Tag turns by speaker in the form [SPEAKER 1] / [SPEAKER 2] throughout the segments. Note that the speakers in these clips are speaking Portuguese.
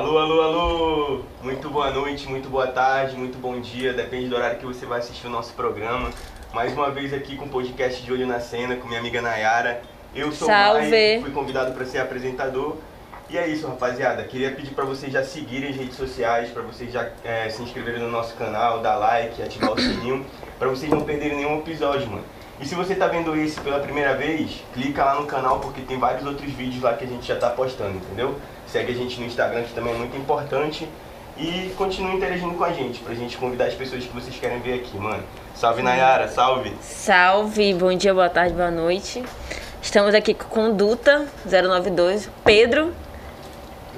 [SPEAKER 1] Alô, alô, alô! Muito boa noite, muito boa tarde, muito bom dia, depende do horário que você vai assistir o nosso programa. Mais uma vez aqui com o podcast de Olho na Cena, com minha amiga Nayara. Eu sou
[SPEAKER 2] Salve.
[SPEAKER 1] o Mai, fui convidado para ser apresentador. E é isso, rapaziada. Queria pedir para vocês já seguirem as redes sociais, para vocês já é, se inscreverem no nosso canal, dar like, ativar o sininho, para vocês não perderem nenhum episódio, mano. E se você tá vendo esse pela primeira vez, clica lá no canal porque tem vários outros vídeos lá que a gente já tá postando, entendeu? Segue a gente no Instagram que também é muito importante e continue interagindo com a gente pra gente convidar as pessoas que vocês querem ver aqui, mano. Salve Nayara, salve!
[SPEAKER 2] Salve, bom dia, boa tarde, boa noite. Estamos aqui com Conduta 092, Pedro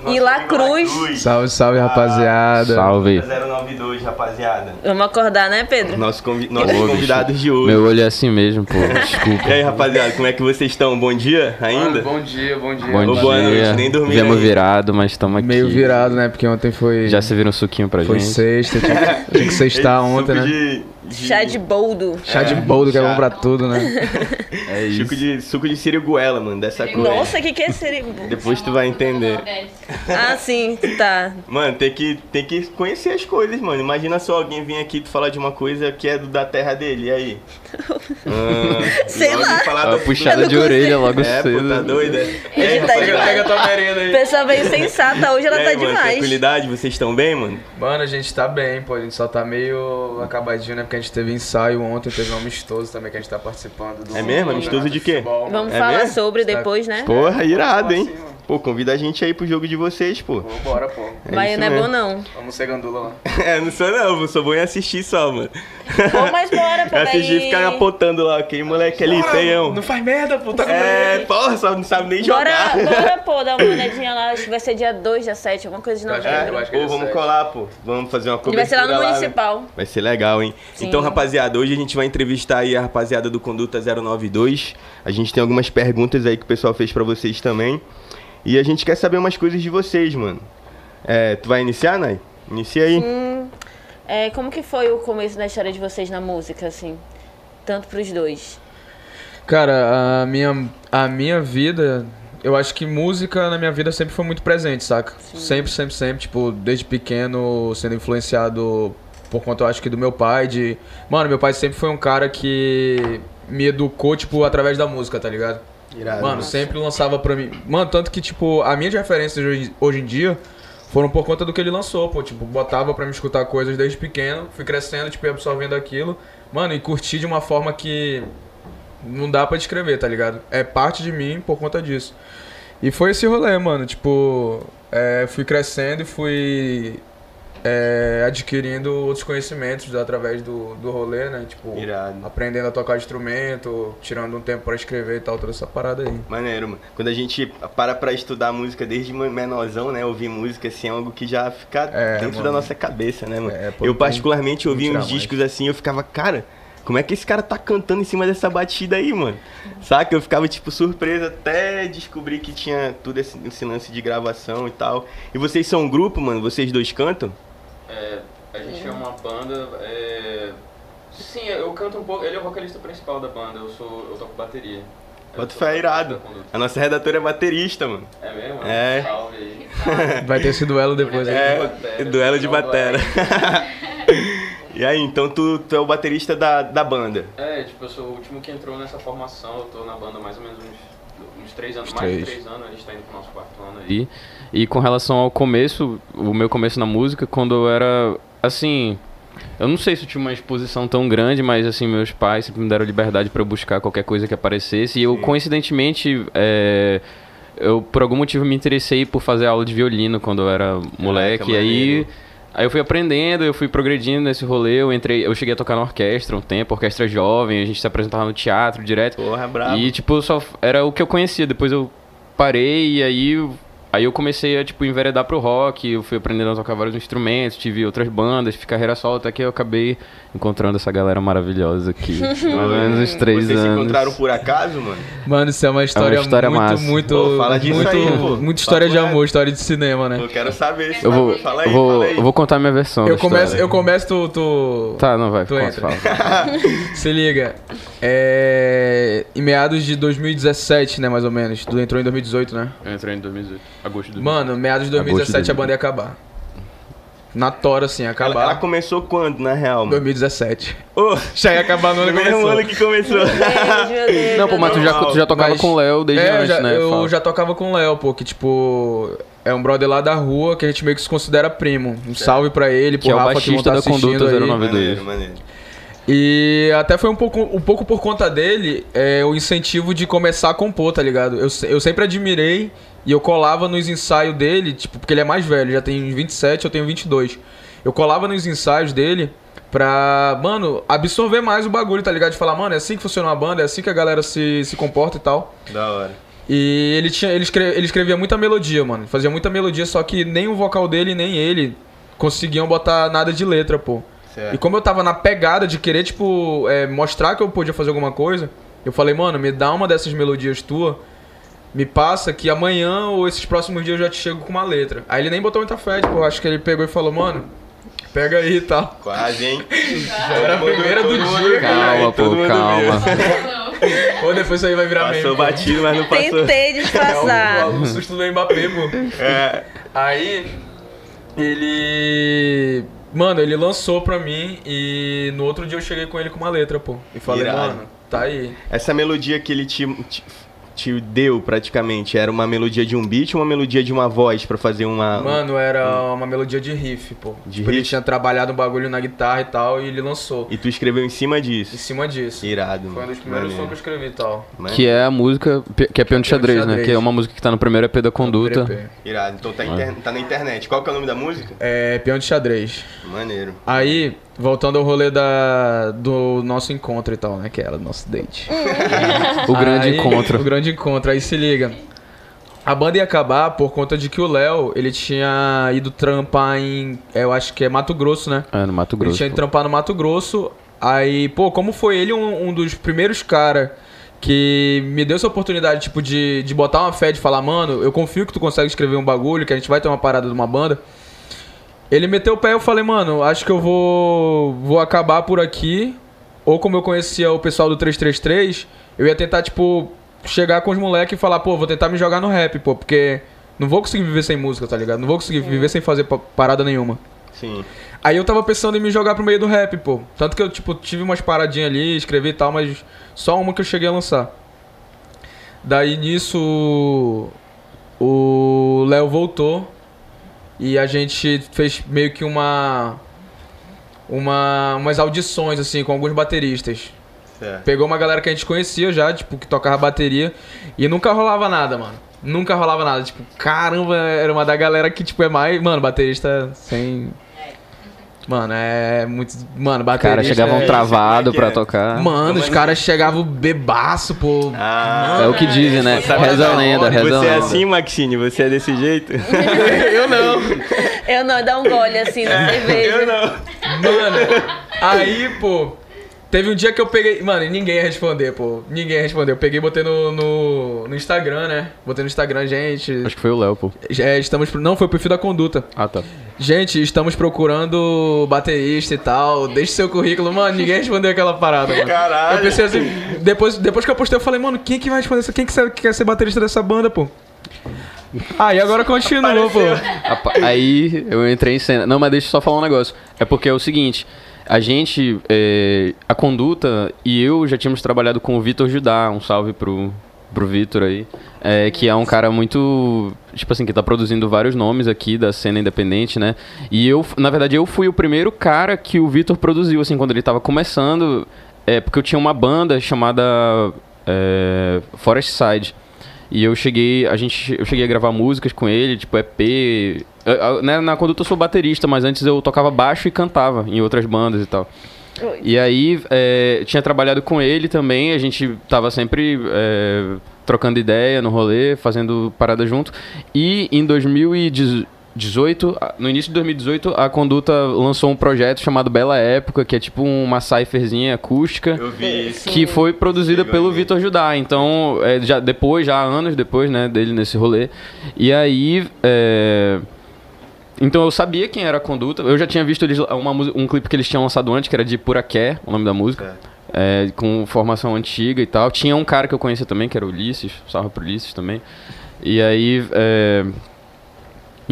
[SPEAKER 1] Nosso
[SPEAKER 2] E
[SPEAKER 1] amigo
[SPEAKER 2] Lacruz.
[SPEAKER 3] Salve, salve, rapaziada.
[SPEAKER 4] Salve.
[SPEAKER 1] 092, rapaziada.
[SPEAKER 2] Vamos acordar, né, Pedro?
[SPEAKER 1] Nosso convi nossos
[SPEAKER 4] Ô, bicho,
[SPEAKER 1] convidados de hoje.
[SPEAKER 4] Meu olho é assim mesmo, pô. Desculpa.
[SPEAKER 1] E aí, rapaziada, como é que vocês estão? Bom dia ainda?
[SPEAKER 3] Mano, bom dia, bom dia.
[SPEAKER 4] Bom
[SPEAKER 1] Ô,
[SPEAKER 4] dia.
[SPEAKER 1] boa noite, nem dormi
[SPEAKER 4] Viemos virado, mas estamos aqui.
[SPEAKER 3] Meio virado, né? Porque ontem foi.
[SPEAKER 4] Já se viram um suquinho pra
[SPEAKER 3] Foi
[SPEAKER 4] gente?
[SPEAKER 3] sexta, tinha, que- tinha que sextar ontem,
[SPEAKER 1] suco
[SPEAKER 3] né?
[SPEAKER 1] de-
[SPEAKER 2] Chá de boldo.
[SPEAKER 3] Chá de boldo que é bom pra tudo, né?
[SPEAKER 4] É
[SPEAKER 1] Suco de, suco de siriguela, mano, dessa cor.
[SPEAKER 2] Nossa, o que, que é ser...
[SPEAKER 1] Depois tu vai entender.
[SPEAKER 2] Ah, sim, tá.
[SPEAKER 1] Mano, tem que, tem que conhecer as coisas, mano. Imagina só alguém vir aqui e tu falar de uma coisa que é do- da terra dele, e aí? Ah,
[SPEAKER 2] Sei lá.
[SPEAKER 1] falar
[SPEAKER 4] Uma
[SPEAKER 1] do-
[SPEAKER 4] puxada de orelha logo
[SPEAKER 1] É, pô,
[SPEAKER 4] cedo.
[SPEAKER 1] tá doida? Aí,
[SPEAKER 2] Hoje tá demais.
[SPEAKER 3] tua merenda aí.
[SPEAKER 2] pessoa veio sensata, hoje ela
[SPEAKER 1] E
[SPEAKER 2] tá
[SPEAKER 1] mano,
[SPEAKER 2] demais.
[SPEAKER 1] tranquilidade? Vocês estão bem, mano?
[SPEAKER 3] Mano, a gente tá bem, pô. A gente só tá meio acabadinho, né? Porque a gente teve ensaio ontem, teve um amistoso também que a gente tá participando do.
[SPEAKER 1] É mesmo? Amistoso de quê?
[SPEAKER 3] futebol.
[SPEAKER 2] Vamos
[SPEAKER 1] É
[SPEAKER 2] falar
[SPEAKER 1] mesmo?
[SPEAKER 2] sobre
[SPEAKER 3] Tá.
[SPEAKER 2] depois, né?
[SPEAKER 1] Porra, irado, hein?
[SPEAKER 3] assim.
[SPEAKER 1] Pô, convida a gente aí pro jogo de vocês, pô.
[SPEAKER 3] Vambora, pô.
[SPEAKER 1] É
[SPEAKER 2] Mas
[SPEAKER 1] isso
[SPEAKER 2] não é
[SPEAKER 1] mesmo.
[SPEAKER 2] bom, não.
[SPEAKER 3] Vamos ser gandula lá.
[SPEAKER 1] É, não sou não, eu sou bom em assistir só, mano.
[SPEAKER 2] Bom, mas bora, pô.
[SPEAKER 1] Assistir ficar apontando lá, aquele moleque ali, feião.
[SPEAKER 3] Não faz merda, pô. Tá com
[SPEAKER 1] É, porra, só não sabe nem
[SPEAKER 2] Bora,
[SPEAKER 1] jogar.
[SPEAKER 2] bora, pô, dar uma olhadinha lá. Acho que vai ser dia 2, dia 7, alguma coisa de
[SPEAKER 3] Eu acho que-
[SPEAKER 2] novembro.
[SPEAKER 3] eu acho que
[SPEAKER 1] Pô,
[SPEAKER 3] é
[SPEAKER 1] vamos colar, pô. Vamos fazer uma
[SPEAKER 2] E
[SPEAKER 1] cobertura
[SPEAKER 2] vai ser lá no
[SPEAKER 1] né?
[SPEAKER 2] Municipal.
[SPEAKER 1] Vai ser legal, hein?
[SPEAKER 2] Sim.
[SPEAKER 1] Então, rapaziada, hoje a gente vai entrevistar aí a rapaziada do Conduta 092. A gente tem algumas perguntas aí que o pessoal fez pra vocês também. E a gente quer saber umas coisas de vocês, mano. É, tu vai iniciar, Nai? Inicia aí.
[SPEAKER 2] Hum, é, como que foi o começo da história de vocês na música, assim? Tanto pros dois.
[SPEAKER 3] Cara, a minha, a minha vida, eu acho que música na minha vida sempre foi muito presente, saca? Sempre, sempre, sempre, tipo, desde pequeno, sendo influenciado por conta, eu acho que do meu pai, de... Mano, meu pai sempre foi um cara que me educou, tipo, através da música, tá ligado?
[SPEAKER 1] Irado.
[SPEAKER 3] Mano, sempre lançava pra mim. Mano, tanto que, tipo, a minhas referências hoje, hoje em dia foram por conta do que ele lançou, pô. Tipo, botava pra me escutar coisas desde pequeno, fui crescendo, tipo, absorvendo aquilo. Mano, e curti de uma forma que não dá pra descrever, tá ligado? É parte de mim por conta disso. E foi esse rolê, mano. Tipo, é, fui crescendo e fui é, adquirindo outros conhecimentos através do, do rolê, né? Tipo,
[SPEAKER 1] Irado.
[SPEAKER 3] aprendendo a tocar instrumento, tirando um tempo pra escrever e tal, toda essa parada aí.
[SPEAKER 1] Maneiro, mano. Quando a gente para pra estudar música desde menorzão, né? Ouvir música, assim, é algo que já fica
[SPEAKER 3] É,
[SPEAKER 1] dentro
[SPEAKER 3] mano.
[SPEAKER 1] da nossa cabeça, né, mano?
[SPEAKER 3] É, pô,
[SPEAKER 1] eu particularmente ouvi uns
[SPEAKER 3] mais.
[SPEAKER 1] discos assim, eu ficava, cara, como é que esse cara tá cantando em cima dessa batida aí, mano? Saca? Eu ficava, tipo, surpreso até descobrir que tinha tudo esse, esse lance de gravação e tal. E vocês são um grupo, mano? Vocês dois cantam?
[SPEAKER 5] É, a gente é uma banda. é, Sim, eu canto um pouco. Ele é o vocalista principal da banda, eu sou. eu toco bateria.
[SPEAKER 1] Bota fé, irado. A nossa redatora é baterista, mano.
[SPEAKER 5] É mesmo?
[SPEAKER 1] É.
[SPEAKER 5] Salve aí.
[SPEAKER 3] Vai ter esse duelo depois aí.
[SPEAKER 1] É,
[SPEAKER 5] batera,
[SPEAKER 1] duelo de
[SPEAKER 5] não
[SPEAKER 1] batera. e aí, então tu, tu é o baterista da, da banda.
[SPEAKER 5] É, tipo, eu sou o último que entrou nessa formação, eu tô na banda há mais ou menos uns, uns três anos,
[SPEAKER 3] Uns
[SPEAKER 5] mais de
[SPEAKER 3] três.
[SPEAKER 5] três anos, a gente tá indo pro nosso quarto ano aí.
[SPEAKER 4] E, e com relação ao começo, o meu começo na música, quando eu era, assim... Eu não sei se eu tinha uma exposição tão grande, mas assim, meus pais sempre me deram liberdade pra eu buscar qualquer coisa que aparecesse. E eu, coincidentemente, é, eu por algum motivo me interessei por fazer aula de violino quando eu era moleque. e aí, aí eu fui aprendendo, eu fui progredindo nesse rolê. Eu entrei, eu cheguei a tocar na orquestra um tempo, orquestra jovem, a gente se apresentava no teatro direto.
[SPEAKER 1] Porra, brabo.
[SPEAKER 4] E, tipo, só era o que eu conhecia. Depois eu parei e aí, aí eu comecei a, tipo, enveredar pro rock. Eu fui aprendendo a tocar vários instrumentos, tive outras bandas, fiz carreira solo, até que eu acabei encontrando essa galera maravilhosa aqui. Mais ou menos uns três
[SPEAKER 1] Vocês se
[SPEAKER 4] anos.
[SPEAKER 1] encontraram por acaso, mano?
[SPEAKER 3] Mano, isso é uma história,
[SPEAKER 4] história
[SPEAKER 3] muito,
[SPEAKER 4] massa.
[SPEAKER 3] muito,
[SPEAKER 1] Pô, fala disso
[SPEAKER 3] muito,
[SPEAKER 1] aí, pô.
[SPEAKER 3] muita história de
[SPEAKER 1] Papo
[SPEAKER 3] amor, história de cinema, né?
[SPEAKER 1] Eu quero saber.
[SPEAKER 4] Eu vou.
[SPEAKER 1] Fala aí,
[SPEAKER 4] eu vou,
[SPEAKER 1] fala aí.
[SPEAKER 4] eu vou contar minha versão.
[SPEAKER 3] Eu começo,
[SPEAKER 4] história.
[SPEAKER 3] eu começo, tu, tu...
[SPEAKER 4] Tá, não vai,
[SPEAKER 3] Tu
[SPEAKER 4] conta,
[SPEAKER 3] entra.
[SPEAKER 4] fala.
[SPEAKER 3] Se liga. É... Em meados de 2017, né, mais ou menos. Tu entrou em 2018, né?
[SPEAKER 4] Eu entrei em 2018. Agosto do
[SPEAKER 3] Mano, meados de
[SPEAKER 4] Agosto
[SPEAKER 3] 2017 a
[SPEAKER 4] de-
[SPEAKER 3] banda ia acabar. Na tora, assim, ia
[SPEAKER 1] Ela,
[SPEAKER 3] acabar.
[SPEAKER 1] ela começou quando, na real, mano?
[SPEAKER 3] 2017.
[SPEAKER 1] Ô,
[SPEAKER 3] Já ia acabar no ano
[SPEAKER 1] no
[SPEAKER 3] que
[SPEAKER 1] mesmo
[SPEAKER 3] começou.
[SPEAKER 1] ano que começou.
[SPEAKER 2] Meu Deus, meu Deus.
[SPEAKER 4] Não, pô, mas tu já, tu já tocava
[SPEAKER 3] Mas-
[SPEAKER 4] com o Léo desde
[SPEAKER 3] é,
[SPEAKER 4] antes,
[SPEAKER 3] já,
[SPEAKER 4] né?
[SPEAKER 3] eu
[SPEAKER 4] Fala.
[SPEAKER 3] já tocava com o Léo, pô, que tipo. É um brother lá da rua que a gente meio que se considera primo. Um salve pra ele, pro
[SPEAKER 4] Que é o
[SPEAKER 3] Rafa
[SPEAKER 4] baixista
[SPEAKER 3] que vão tá
[SPEAKER 4] da Conduta
[SPEAKER 3] assistindo aí.
[SPEAKER 4] 09.
[SPEAKER 1] maneiro, maneiro.
[SPEAKER 3] E até foi um pouco, um pouco por conta dele é, o incentivo de começar a compor, tá ligado? Eu, eu sempre admirei e eu colava nos ensaios dele, tipo, porque ele é mais velho, já tem 27, eu tenho 22. Eu colava nos ensaios dele pra, mano, absorver mais o bagulho, tá ligado? De falar, mano, é assim que funciona uma banda, é assim que a galera se, se comporta e tal.
[SPEAKER 1] Da hora.
[SPEAKER 3] E ele, tinha, ele, ele escrevia muita melodia, mano. Fazia muita melodia, só que nem o vocal dele, nem ele conseguiam botar nada de letra, pô.
[SPEAKER 1] Certo.
[SPEAKER 3] E como eu tava na pegada de querer, tipo, é, mostrar que eu podia fazer alguma coisa, eu falei, mano, me dá uma dessas melodias tua, me passa que amanhã ou esses próximos dias eu já te chego com uma letra. Aí ele nem botou muita fé, tipo, eu acho que ele pegou e falou, mano, pega aí e tal.
[SPEAKER 1] Quase, hein?
[SPEAKER 3] Era a primeira do dia, cara.
[SPEAKER 4] Calma, pô, calma.
[SPEAKER 3] Ou depois isso aí vai virar
[SPEAKER 1] Passou
[SPEAKER 3] meme.
[SPEAKER 1] batido, mas não passou.
[SPEAKER 2] Tentei
[SPEAKER 3] É
[SPEAKER 2] disfarçar.
[SPEAKER 3] o, o susto do Mbappé, pô.
[SPEAKER 1] É,
[SPEAKER 3] Aí, ele. Mano, ele lançou pra mim e no outro dia eu cheguei com ele com uma letra, pô. E falei,
[SPEAKER 1] Irado.
[SPEAKER 3] mano, tá aí.
[SPEAKER 1] essa melodia que ele te, te, te deu praticamente era uma melodia de um beat ou uma melodia de uma voz pra fazer uma.
[SPEAKER 3] Mano, era uma melodia de riff, pô.
[SPEAKER 1] De
[SPEAKER 3] Tipo, ele
[SPEAKER 1] riff?
[SPEAKER 3] tinha trabalhado um bagulho na guitarra e tal, e ele lançou.
[SPEAKER 1] E tu escreveu em cima
[SPEAKER 3] Em
[SPEAKER 1] disso.
[SPEAKER 3] cima disso.
[SPEAKER 1] Irado,
[SPEAKER 3] Foi um
[SPEAKER 1] mano.
[SPEAKER 3] dos primeiros sons que eu escrevi e tal.
[SPEAKER 1] Maneiro.
[SPEAKER 4] Que é a música, que é Peão de
[SPEAKER 3] Peão de
[SPEAKER 4] Xadrez, né?
[SPEAKER 3] Xadrez.
[SPEAKER 4] Que é uma música que tá no primeiro EP da Conduta.
[SPEAKER 3] EP.
[SPEAKER 1] Irado. Então tá, inter- tá na internet. Qual que é o nome da música?
[SPEAKER 3] É, peão de xadrez.
[SPEAKER 1] Maneiro.
[SPEAKER 3] Aí, voltando ao rolê da, do nosso encontro e tal, né? Que era o nosso date.
[SPEAKER 4] O grande
[SPEAKER 3] Aí,
[SPEAKER 4] encontro.
[SPEAKER 3] O grande encontro, aí se liga. A banda ia acabar por conta de que o Léo, ele tinha ido trampar em, é, eu acho que é Mato Grosso, né?
[SPEAKER 4] É, no Mato
[SPEAKER 3] Ele
[SPEAKER 4] Grosso.
[SPEAKER 3] tinha ido
[SPEAKER 4] pô.
[SPEAKER 3] trampar no Mato Grosso. Aí, pô, como foi ele um, um dos primeiros caras que me deu essa oportunidade, tipo, de, de botar uma fé, de falar, mano, eu confio que tu consegue escrever um bagulho, que a gente vai ter uma parada de uma banda. Ele meteu o pé e eu falei, mano, acho que eu vou, vou acabar por aqui. Ou como eu conhecia o pessoal do 333, eu ia tentar, tipo, chegar com os moleques e falar, pô, vou tentar me jogar no rap, pô, porque não vou conseguir viver sem música, tá ligado? Não vou conseguir viver sem fazer pa- parada nenhuma.
[SPEAKER 1] Sim.
[SPEAKER 3] Aí eu tava pensando em me jogar pro meio do rap, pô. Tanto que eu, tipo, tive umas paradinhas ali, escrevi e tal, mas só uma que eu cheguei a lançar. Daí nisso o Léo voltou e a gente fez meio que uma uma umas audições assim com alguns bateristas.
[SPEAKER 1] Certo.
[SPEAKER 3] Pegou uma galera que a gente conhecia já, tipo, que tocava bateria e nunca rolava nada, mano. Nunca rolava nada, tipo, caramba, era uma da galera que tipo é mais, mano, baterista sem Mano, é muito, mano,
[SPEAKER 4] Os
[SPEAKER 3] baterista.
[SPEAKER 4] caras chegavam
[SPEAKER 3] é...
[SPEAKER 4] travado
[SPEAKER 1] que
[SPEAKER 4] pra
[SPEAKER 1] é?
[SPEAKER 4] tocar.
[SPEAKER 3] Mano, os
[SPEAKER 1] Mas-
[SPEAKER 3] caras chegavam bebaço, pô.
[SPEAKER 1] Ah,
[SPEAKER 4] É o que dizem, né? Reza a
[SPEAKER 1] da
[SPEAKER 4] lenda, reza a
[SPEAKER 1] Você é assim, Maxine? Você é desse jeito?
[SPEAKER 3] eu não.
[SPEAKER 2] Eu não, dá um gole assim na cerveja.
[SPEAKER 1] Eu não.
[SPEAKER 3] Mano, aí, pô, teve um dia que eu peguei. Mano, e ninguém ia responder, pô. Ninguém ia responder. Eu peguei e botei no, no, no Instagram, né? Botei no Instagram, gente.
[SPEAKER 4] Acho que foi o Léo, pô.
[SPEAKER 3] É, estamos. Não, foi o perfil da conduta.
[SPEAKER 4] Ah, tá.
[SPEAKER 3] Gente, estamos procurando baterista e tal. Deixe seu currículo. Mano, ninguém respondeu aquela parada, mano.
[SPEAKER 1] Caralho.
[SPEAKER 3] Eu pensei assim, depois, depois que eu postei, eu falei, mano, quem que vai responder isso? Quem que, que quer ser baterista dessa banda, pô? Ah, e agora continuou, pô.
[SPEAKER 4] Aí eu entrei em cena. Não, mas deixa eu só falar um negócio. É porque é o seguinte. A gente, é, a Conduta e eu já tínhamos trabalhado com o Vitor Judá. Um salve pro, pro Vitor aí. é, que é um cara muito. Tipo assim, que tá produzindo vários nomes aqui da cena independente, né? E eu, na verdade, eu fui o primeiro cara que o Vitor produziu, assim, quando ele tava começando. É, porque eu tinha uma banda chamada é, Forest Side. E eu cheguei, a gente, eu cheguei a gravar músicas com ele, tipo EP. Eu- eu- né, na conduta eu sou baterista, mas antes eu tocava baixo e cantava em outras bandas e tal. E aí, é, tinha trabalhado com ele também, a gente tava sempre é, trocando ideia no rolê, fazendo parada junto. E em 2018, a- no início de 2018, a Conduta lançou um projeto chamado Bela Época, que é tipo uma cypherzinha acústica
[SPEAKER 1] Eu vi isso.
[SPEAKER 4] que foi produzida pelo. Vitor Judá. Então, é, já depois, já anos depois, né, dele nesse rolê. E aí, é, então eu sabia quem era a Conduta. Eu já tinha visto eles, uma, um clipe que eles tinham lançado antes, que era de Puraqué, o nome da música.
[SPEAKER 1] Certo.
[SPEAKER 4] é, com formação antiga e tal. Tinha um cara que eu conhecia também, que era o Ulisses, salve pro Ulisses também. E aí, é,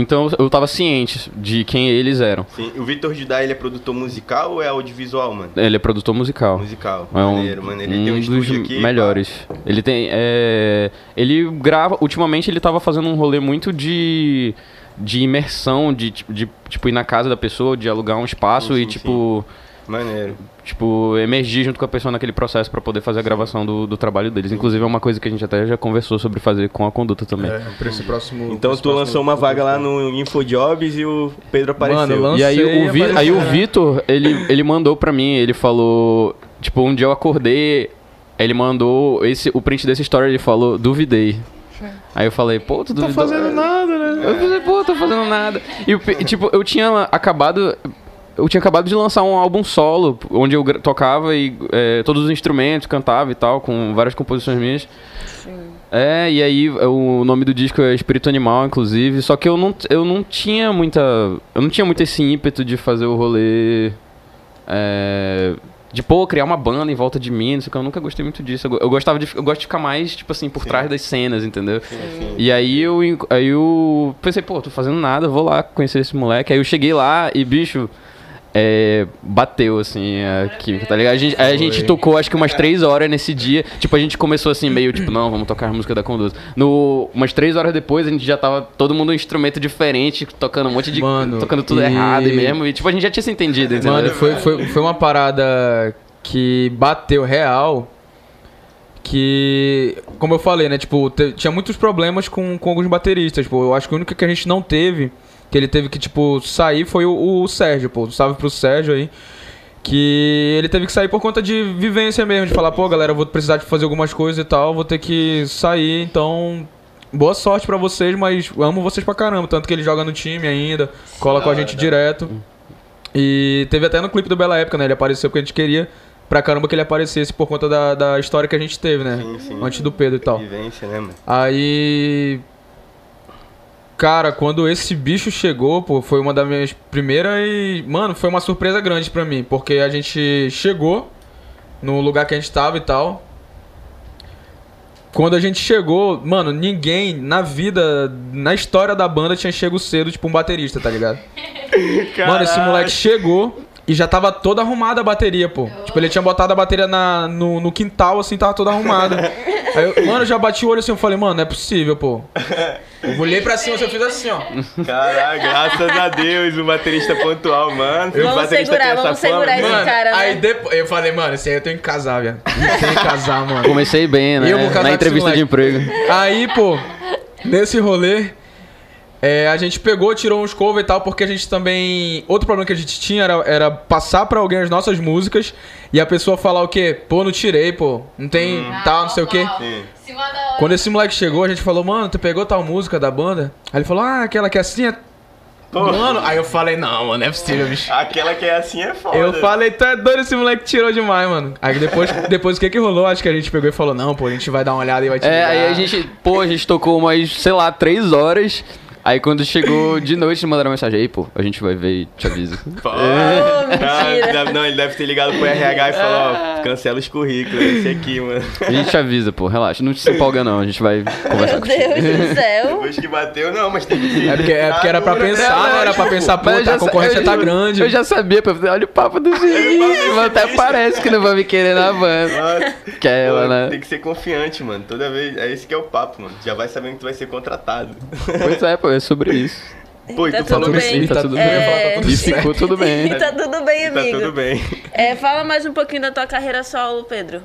[SPEAKER 4] Então eu tava ciente de quem eles eram.
[SPEAKER 1] Sim. O Vitor Judá, ele é produtor musical ou é audiovisual, mano?
[SPEAKER 4] Ele é produtor musical.
[SPEAKER 1] Musical.
[SPEAKER 4] É um,
[SPEAKER 1] maneiro. Ele
[SPEAKER 4] um
[SPEAKER 1] tem um
[SPEAKER 4] dos
[SPEAKER 1] estúdio aqui.
[SPEAKER 4] melhores. Ele tem. é, ele grava. Ultimamente ele tava fazendo um rolê muito de. De imersão, de, de tipo ir na casa da pessoa, de alugar um espaço
[SPEAKER 1] Sim,
[SPEAKER 4] e
[SPEAKER 1] sim,
[SPEAKER 4] tipo.
[SPEAKER 1] pá. Maneiro.
[SPEAKER 4] Tipo, emergir junto com a pessoa naquele processo pra poder fazer a gravação do, do trabalho deles. Inclusive é uma coisa que a gente até já conversou sobre fazer com a conduta também.
[SPEAKER 3] É, pra esse próximo.
[SPEAKER 1] Então tu
[SPEAKER 3] próximo-
[SPEAKER 1] lançou uma vaga lá no InfoJobs e o Pedro apareceu.
[SPEAKER 3] Mano, lan-
[SPEAKER 4] E aí
[SPEAKER 3] Lancei,
[SPEAKER 4] o, Vi- aí o Vitor, ele, ele mandou pra mim, ele falou. Tipo, um dia eu acordei, ele mandou esse, o print dessa história, ele falou, duvidei. Aí eu falei, pô, tu
[SPEAKER 3] Tá
[SPEAKER 4] duvidou?
[SPEAKER 3] fazendo nada, né?
[SPEAKER 4] Eu falei, pô, tô fazendo nada. E, tipo, eu tinha acabado. Eu tinha acabado de lançar um álbum solo, onde eu tocava e é, todos os instrumentos, cantava e tal, com várias composições minhas. É, e aí o nome do disco é Espírito Animal, inclusive. Só que eu não, eu não tinha muita. Eu não tinha muito esse ímpeto de fazer o rolê. É, de, pô, criar uma banda em volta de mim, não sei o que, eu nunca gostei muito disso. Eu, eu gostava de. Eu gosto de ficar mais, tipo assim, por trás das cenas, entendeu?
[SPEAKER 1] Sim.
[SPEAKER 4] E aí eu, aí eu pensei, pô, tô fazendo nada, vou lá conhecer esse moleque. Aí eu cheguei lá e, bicho, é, bateu, assim, a química, tá ligado? A gente, aí a gente tocou acho que umas três horas nesse dia. Tipo, a gente começou assim, meio tipo, não, vamos tocar a música da Conduta. No, umas três horas depois, a gente já tava todo mundo um instrumento diferente, tocando um monte de.
[SPEAKER 3] Mano,
[SPEAKER 4] tocando tudo
[SPEAKER 3] e-
[SPEAKER 4] errado e mesmo. E tipo, a gente já tinha se entendido, entendeu?
[SPEAKER 3] Mano, foi, foi, foi uma parada que bateu real. Que, como eu falei, né? Tipo, tinha muitos problemas com, com alguns bateristas. Tipo, eu acho que o único que a gente não teve, que ele teve que, tipo, sair foi o, o Sérgio, pô. Salve pro Sérgio aí. Que ele teve que sair por conta de vivência mesmo, de falar, pô, galera, eu vou precisar de fazer algumas coisas e tal, vou ter que sair, então. Boa sorte pra vocês, mas amo vocês pra caramba. Tanto que ele joga no time ainda, cola com a gente direto. E teve até no clipe do Bela Época, né? Ele apareceu porque a gente queria pra caramba que ele aparecesse por conta da, da história que a gente teve, né?
[SPEAKER 1] Sim, sim.
[SPEAKER 3] Antes do Pedro e tal.
[SPEAKER 1] Vivência, né, mano?
[SPEAKER 3] Aí. Cara, quando esse bicho chegou, pô, foi uma das minhas primeiras e. Mano, foi uma surpresa grande pra mim, porque a gente chegou no lugar que a gente tava e tal. Quando a gente chegou, mano, ninguém na vida, na história da banda tinha chego cedo, tipo um baterista, tá ligado? Mano, esse moleque chegou e já tava toda arrumada a bateria, pô. Tipo, ele tinha botado a bateria na, no, no quintal, assim, tava toda arrumada. Aí, eu, mano, eu já bati o olho assim, eu falei, mano, não é possível, pô. Eu olhei pra cima, eu fiz assim, ó.
[SPEAKER 1] Caraca, graças a Deus, o baterista pontual, mano. O
[SPEAKER 2] Vamos
[SPEAKER 1] baterista
[SPEAKER 2] segurar, vamos segurar
[SPEAKER 1] fama,
[SPEAKER 2] esse
[SPEAKER 1] mano.
[SPEAKER 3] Mano,
[SPEAKER 2] cara, né?
[SPEAKER 3] aí depois, eu falei, mano, esse aí eu tenho que casar, velho. Eu tenho que casar, mano.
[SPEAKER 4] Comecei bem, né?
[SPEAKER 3] Eu vou casar
[SPEAKER 4] Na entrevista de emprego.
[SPEAKER 3] Aí, pô, nesse rolê, é, a gente pegou, tirou uns cover e tal, porque a gente também. Outro problema que a gente tinha era, era passar pra alguém as nossas músicas e a pessoa falar o quê? Pô, não tirei, pô. Não tem tal, não sei o quê.
[SPEAKER 1] Sim.
[SPEAKER 3] Quando esse moleque chegou, a gente falou, mano, tu pegou tal música da banda? Aí ele falou, ah, aquela que é assim. é-
[SPEAKER 1] Pô.
[SPEAKER 3] Mano, aí eu falei, não, mano, não é possível, bicho.
[SPEAKER 1] Aquela que é assim é foda.
[SPEAKER 3] Eu falei, tu é doido, esse moleque tirou demais, mano. Aí depois, depois o que que rolou? Acho que a gente pegou e falou, não, pô, a gente vai dar uma olhada e vai te
[SPEAKER 4] É,
[SPEAKER 3] ligar.
[SPEAKER 4] aí a gente, pô, a gente tocou umas, sei lá, três horas. Aí quando chegou de noite, mandaram mensagem aí, pô, a gente vai ver e te avisa.
[SPEAKER 1] Pô.
[SPEAKER 2] Oh.
[SPEAKER 1] Ah, deve- não, ele deve ter ligado pro RH e falou, ó, cancela os currículos, esse aqui, mano.
[SPEAKER 4] A gente te avisa, pô, relaxa, não se empolga não, a gente vai conversar
[SPEAKER 2] Meu
[SPEAKER 4] contigo.
[SPEAKER 2] Deus do céu.
[SPEAKER 1] Depois que bateu, não, mas tem que ser.
[SPEAKER 3] É porque, é porque era pra pensar, né? Era pra pensar, pô, tá, a concorrência
[SPEAKER 4] eu
[SPEAKER 3] tá grande.
[SPEAKER 4] Eu já sabia, pô, olha o papo do mas até parece que não vai me querer na banda.
[SPEAKER 1] Nossa.
[SPEAKER 4] Que é ela,
[SPEAKER 1] Pô,
[SPEAKER 4] né?
[SPEAKER 1] Tem que ser confiante, mano. Toda vez. É esse que é o papo, mano. Já vai sabendo que tu vai ser contratado.
[SPEAKER 4] Pois é, pô, é sobre isso.
[SPEAKER 1] Pô, e
[SPEAKER 2] Tá
[SPEAKER 1] tu falou
[SPEAKER 2] tudo
[SPEAKER 1] que
[SPEAKER 2] bem.
[SPEAKER 3] Tá
[SPEAKER 4] Tá
[SPEAKER 3] tudo bem. falar, tá tudo
[SPEAKER 4] E ficou tudo bem.
[SPEAKER 2] E tá tudo bem,
[SPEAKER 1] tá
[SPEAKER 2] amigo.
[SPEAKER 1] tudo bem.
[SPEAKER 2] É, fala mais um pouquinho da tua carreira solo, Pedro.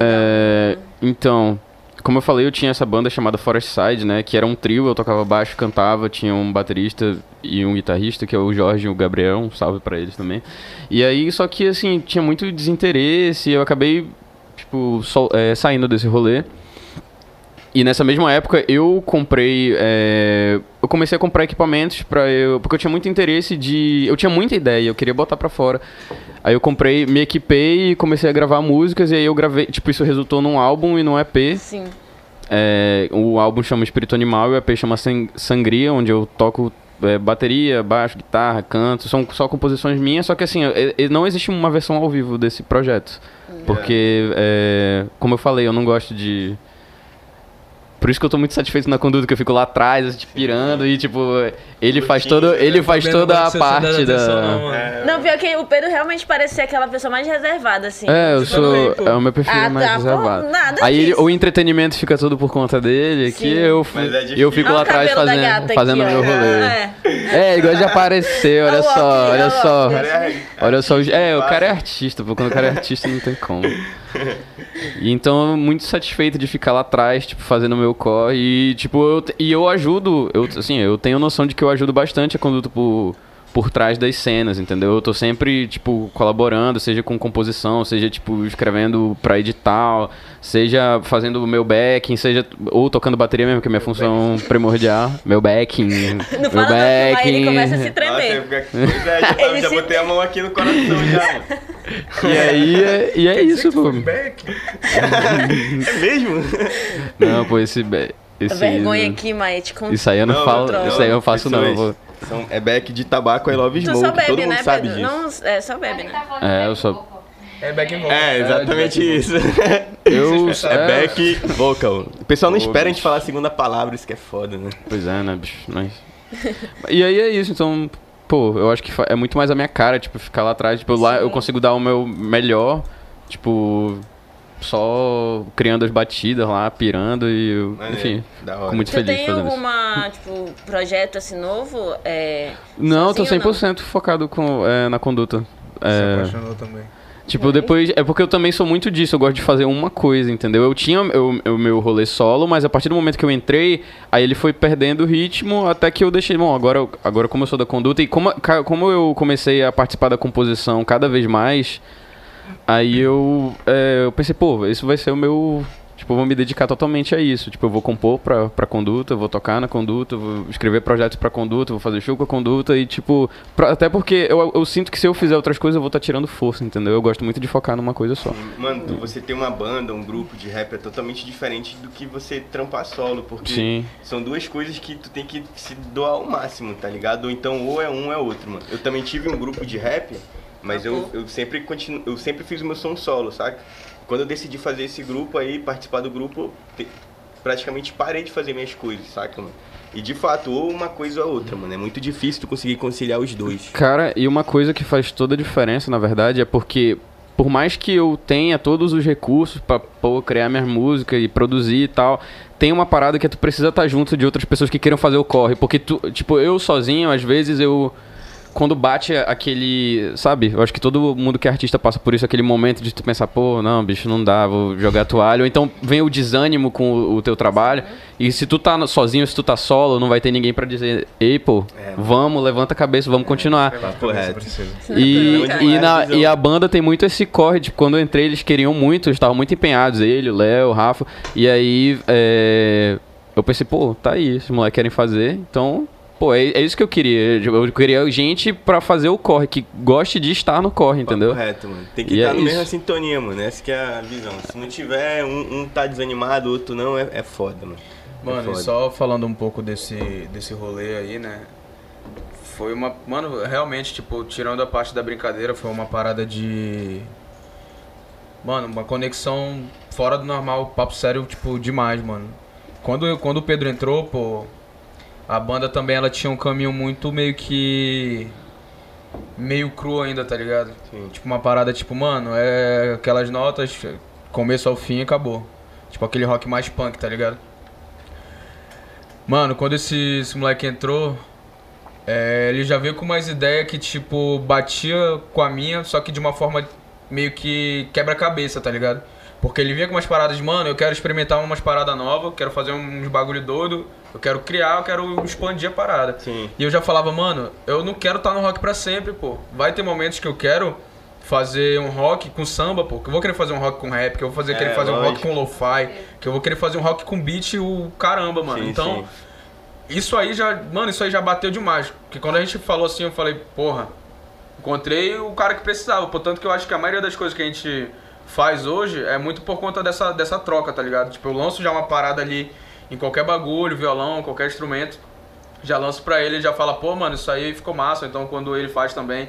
[SPEAKER 4] É, então, como eu falei, eu tinha essa banda chamada Forest Side, né? Que era um trio, eu tocava baixo, cantava, tinha um baterista e um guitarrista, que é o Jorge e o Gabriel, um salve pra eles também. E aí, só que assim, tinha muito desinteresse, eu acabei, tipo, sol- é, saindo desse rolê. E nessa mesma época eu comprei. é, eu comecei a comprar equipamentos para eu. Porque eu tinha muito interesse de. Eu tinha muita ideia, eu queria botar pra fora. Aí eu comprei, me equipei e comecei a gravar músicas. E aí eu gravei. Tipo, isso resultou num álbum e num EP.
[SPEAKER 2] Sim.
[SPEAKER 4] É, o álbum chama Espírito Animal e o EP chama Sang- Sangria, onde eu toco é, bateria, baixo, guitarra, canto. São só composições minhas, só que assim, não existe uma versão ao vivo desse projeto. Porque, é, como eu falei, eu não gosto de. Por isso que eu tô muito satisfeito na conduta, que eu fico lá atrás, assim, pirando, e tipo, ele faz todo.
[SPEAKER 1] né?
[SPEAKER 4] Ele faz
[SPEAKER 3] Vendo
[SPEAKER 4] toda a
[SPEAKER 3] tá
[SPEAKER 4] parte
[SPEAKER 3] dando atenção, não,
[SPEAKER 4] da.
[SPEAKER 3] mano.
[SPEAKER 1] É,
[SPEAKER 2] Não, pior que o Pedro realmente parece ser aquela pessoa mais reservada, assim.
[SPEAKER 4] É, eu sou.
[SPEAKER 3] também, pô.
[SPEAKER 4] É o meu perfil
[SPEAKER 2] Ah,
[SPEAKER 4] mais
[SPEAKER 2] tá, pô,
[SPEAKER 4] reservado.
[SPEAKER 2] nada
[SPEAKER 4] Aí ele-
[SPEAKER 2] disso.
[SPEAKER 4] o entretenimento fica todo por conta dele, que
[SPEAKER 2] Sim.
[SPEAKER 4] eu,
[SPEAKER 1] Mas é
[SPEAKER 4] eu fico lá atrás fazendo, fazendo
[SPEAKER 2] aqui,
[SPEAKER 4] meu rolê.
[SPEAKER 2] É.
[SPEAKER 4] É, igual de aparecer, olha só, olha só.
[SPEAKER 1] é-
[SPEAKER 4] Olha só, é, o cara é artista, pô, quando o cara é artista não tem como. E então, muito satisfeito de ficar lá atrás, tipo, fazendo meu core. E, tipo, eu, e eu ajudo, eu, assim, eu tenho noção de que eu ajudo bastante a conduta por, trás das cenas, entendeu? Eu tô sempre, tipo, colaborando, seja com composição, seja, tipo, escrevendo pra edital, seja fazendo o meu backing, seja, ou tocando bateria mesmo, que é minha função primordial. Meu backing.
[SPEAKER 2] Não
[SPEAKER 4] meu
[SPEAKER 2] fala não, aí ele começa a se
[SPEAKER 1] Nossa,
[SPEAKER 2] tremer.
[SPEAKER 1] eu fico- pois é, já, já
[SPEAKER 2] se-
[SPEAKER 1] botei a mão aqui no coração já, mano.
[SPEAKER 4] E aí, é, e é isso, pô.
[SPEAKER 3] Back.
[SPEAKER 1] É mesmo?
[SPEAKER 4] Não, pô, esse. esse
[SPEAKER 2] Vergonha aqui, Maete. Com...
[SPEAKER 4] Isso aí eu não,
[SPEAKER 1] Não,
[SPEAKER 4] falo,
[SPEAKER 2] não,
[SPEAKER 4] isso aí eu não faço não.
[SPEAKER 1] São, é back de tabaco, I love
[SPEAKER 2] Tu
[SPEAKER 1] smoke.
[SPEAKER 2] só bebe,
[SPEAKER 1] Todo mundo
[SPEAKER 2] né,
[SPEAKER 1] sabe
[SPEAKER 2] Pedro?
[SPEAKER 1] disso.
[SPEAKER 2] Não, é, só bebe, né?
[SPEAKER 4] É, eu sou-
[SPEAKER 3] É back vocal.
[SPEAKER 1] É, exatamente isso.
[SPEAKER 4] Eu,
[SPEAKER 1] É back vocal. O pessoal não
[SPEAKER 4] Pô,
[SPEAKER 1] espera a gente
[SPEAKER 4] bicho.
[SPEAKER 1] falar a segunda palavra, isso que é foda, né?
[SPEAKER 4] Pois é, né, bicho? Mas... E aí é isso, então, pô, eu acho que é muito mais a minha cara, tipo, ficar lá atrás. Tipo, lá eu
[SPEAKER 2] Sim.
[SPEAKER 4] consigo dar o meu melhor, tipo, só criando as batidas lá, pirando e, enfim, fico muito
[SPEAKER 2] Tu
[SPEAKER 4] feliz
[SPEAKER 2] tem
[SPEAKER 4] fazendo isso.
[SPEAKER 2] alguma, tipo, projeto assim novo? É,
[SPEAKER 4] Não, tô
[SPEAKER 2] sozinho ou
[SPEAKER 4] 100% focado com, é, na conduta.
[SPEAKER 3] Se
[SPEAKER 4] É,
[SPEAKER 3] apaixonou também.
[SPEAKER 4] Tipo, depois. É porque eu também sou muito disso, eu gosto de fazer uma coisa, entendeu? Eu tinha o, o meu rolê solo, mas a partir do momento que eu entrei, aí ele foi perdendo o ritmo até que eu deixei. Bom, agora, agora como eu sou da conduta e como, como eu comecei a participar da composição cada vez mais, aí eu, é, eu pensei, pô, isso vai ser o meu. Tipo, eu vou me dedicar totalmente a isso. Tipo, eu vou compor pra, pra conduta, eu vou tocar na conduta, vou escrever projetos pra conduta, vou fazer show com a conduta e, tipo. pra- até porque eu, eu sinto que se eu fizer outras coisas eu vou estar tirando força, entendeu? Eu gosto muito de focar numa coisa só.
[SPEAKER 1] Mano, tu- você ter uma banda, um grupo de rap é totalmente diferente do que você trampar solo, porque
[SPEAKER 4] Sim.
[SPEAKER 1] são duas coisas que tu tem que se doar ao máximo, tá ligado? Ou então ou é um ou é outro, mano. Eu também tive um grupo de rap, mas eu, eu sempre continuo, eu sempre fiz o meu som solo, saca? Quando eu decidi fazer esse grupo aí, participar do grupo, praticamente parei de fazer minhas coisas, saca, mano? E de fato, ou uma coisa ou outra, mano. É muito difícil tu conseguir conciliar os dois.
[SPEAKER 4] Cara, e uma coisa que faz toda a diferença, na verdade, é porque por mais que eu tenha todos os recursos pra pô, criar minhas músicas e produzir e tal, tem uma parada que tu precisa estar junto de outras pessoas que queiram fazer o corre, porque tu, tipo, eu sozinho, às vezes eu quando bate aquele, sabe? Eu acho que todo mundo que é artista passa por isso, aquele momento de tu pensar, pô, não, bicho, não dá, vou jogar toalha. Ou então vem o desânimo com o, o teu trabalho. E se tu tá sozinho, se tu tá solo, não vai ter ninguém pra dizer, ei, pô,
[SPEAKER 1] É.
[SPEAKER 4] vamos, levanta a cabeça, vamos continuar.
[SPEAKER 1] correto.
[SPEAKER 3] Precisa.
[SPEAKER 4] E,
[SPEAKER 1] Não,
[SPEAKER 4] e,
[SPEAKER 1] é
[SPEAKER 4] na- e a banda tem muito esse corre, tipo, quando eu entrei eles queriam muito, eles estavam muito empenhados, ele, o Léo, o Rafa, e aí é, eu pensei, pô, tá aí, esses moleques querem fazer, então, pô, é, é isso que eu queria, eu queria gente pra fazer o corre, que goste de estar no corre, entendeu?
[SPEAKER 1] Correto, mano. Tem que
[SPEAKER 4] E
[SPEAKER 1] estar
[SPEAKER 4] é
[SPEAKER 1] na mesma sintonia, mano. Essa que é a visão. Se não tiver, um, um tá desanimado, o outro não, é, é foda, mano. É
[SPEAKER 3] Mano, e
[SPEAKER 1] foda.
[SPEAKER 3] só falando um pouco desse, desse rolê aí, né? Foi uma. Mano, realmente, tipo, tirando a parte da brincadeira, foi uma parada de. Mano, uma conexão fora do normal, papo sério, tipo, demais, mano. Quando, eu- quando o Pedro entrou, pô, a banda também ela tinha um caminho muito meio que. meio cru ainda, tá ligado?
[SPEAKER 1] Sim.
[SPEAKER 3] Tipo, uma parada tipo, mano, é aquelas notas, começo ao fim e acabou. Tipo, aquele rock mais punk, tá ligado? Mano, quando esse, esse moleque entrou, é, ele já veio com umas ideias que, tipo, batia com a minha, só que de uma forma meio que quebra-cabeça, tá ligado? Porque ele vinha com umas paradas de, mano, eu quero experimentar umas paradas novas, quero fazer uns bagulho doido, eu quero criar, eu quero expandir a parada.
[SPEAKER 1] Sim.
[SPEAKER 3] E eu já falava, mano, eu não quero estar no rock pra sempre, pô. Vai ter momentos que eu quero fazer um rock com samba, pô. Que eu vou querer fazer um rock com rap, que eu vou fazer,
[SPEAKER 1] É,
[SPEAKER 3] querer fazer um rock
[SPEAKER 1] lógico.
[SPEAKER 3] com lo-fi, que eu vou querer fazer um rock com beat o caramba, mano.
[SPEAKER 1] Sim,
[SPEAKER 3] então,
[SPEAKER 1] sim.
[SPEAKER 3] isso aí já, mano, isso aí já bateu demais. Porque quando a gente falou assim, eu falei, porra, encontrei o cara que precisava. Portanto que eu acho que a maioria das coisas que a gente faz hoje é muito por conta dessa, dessa troca, tá ligado? Tipo, eu lanço já uma parada ali em qualquer bagulho, violão, qualquer instrumento. Já lanço pra ele e já fala, pô, mano, isso aí ficou massa. Então quando ele faz também.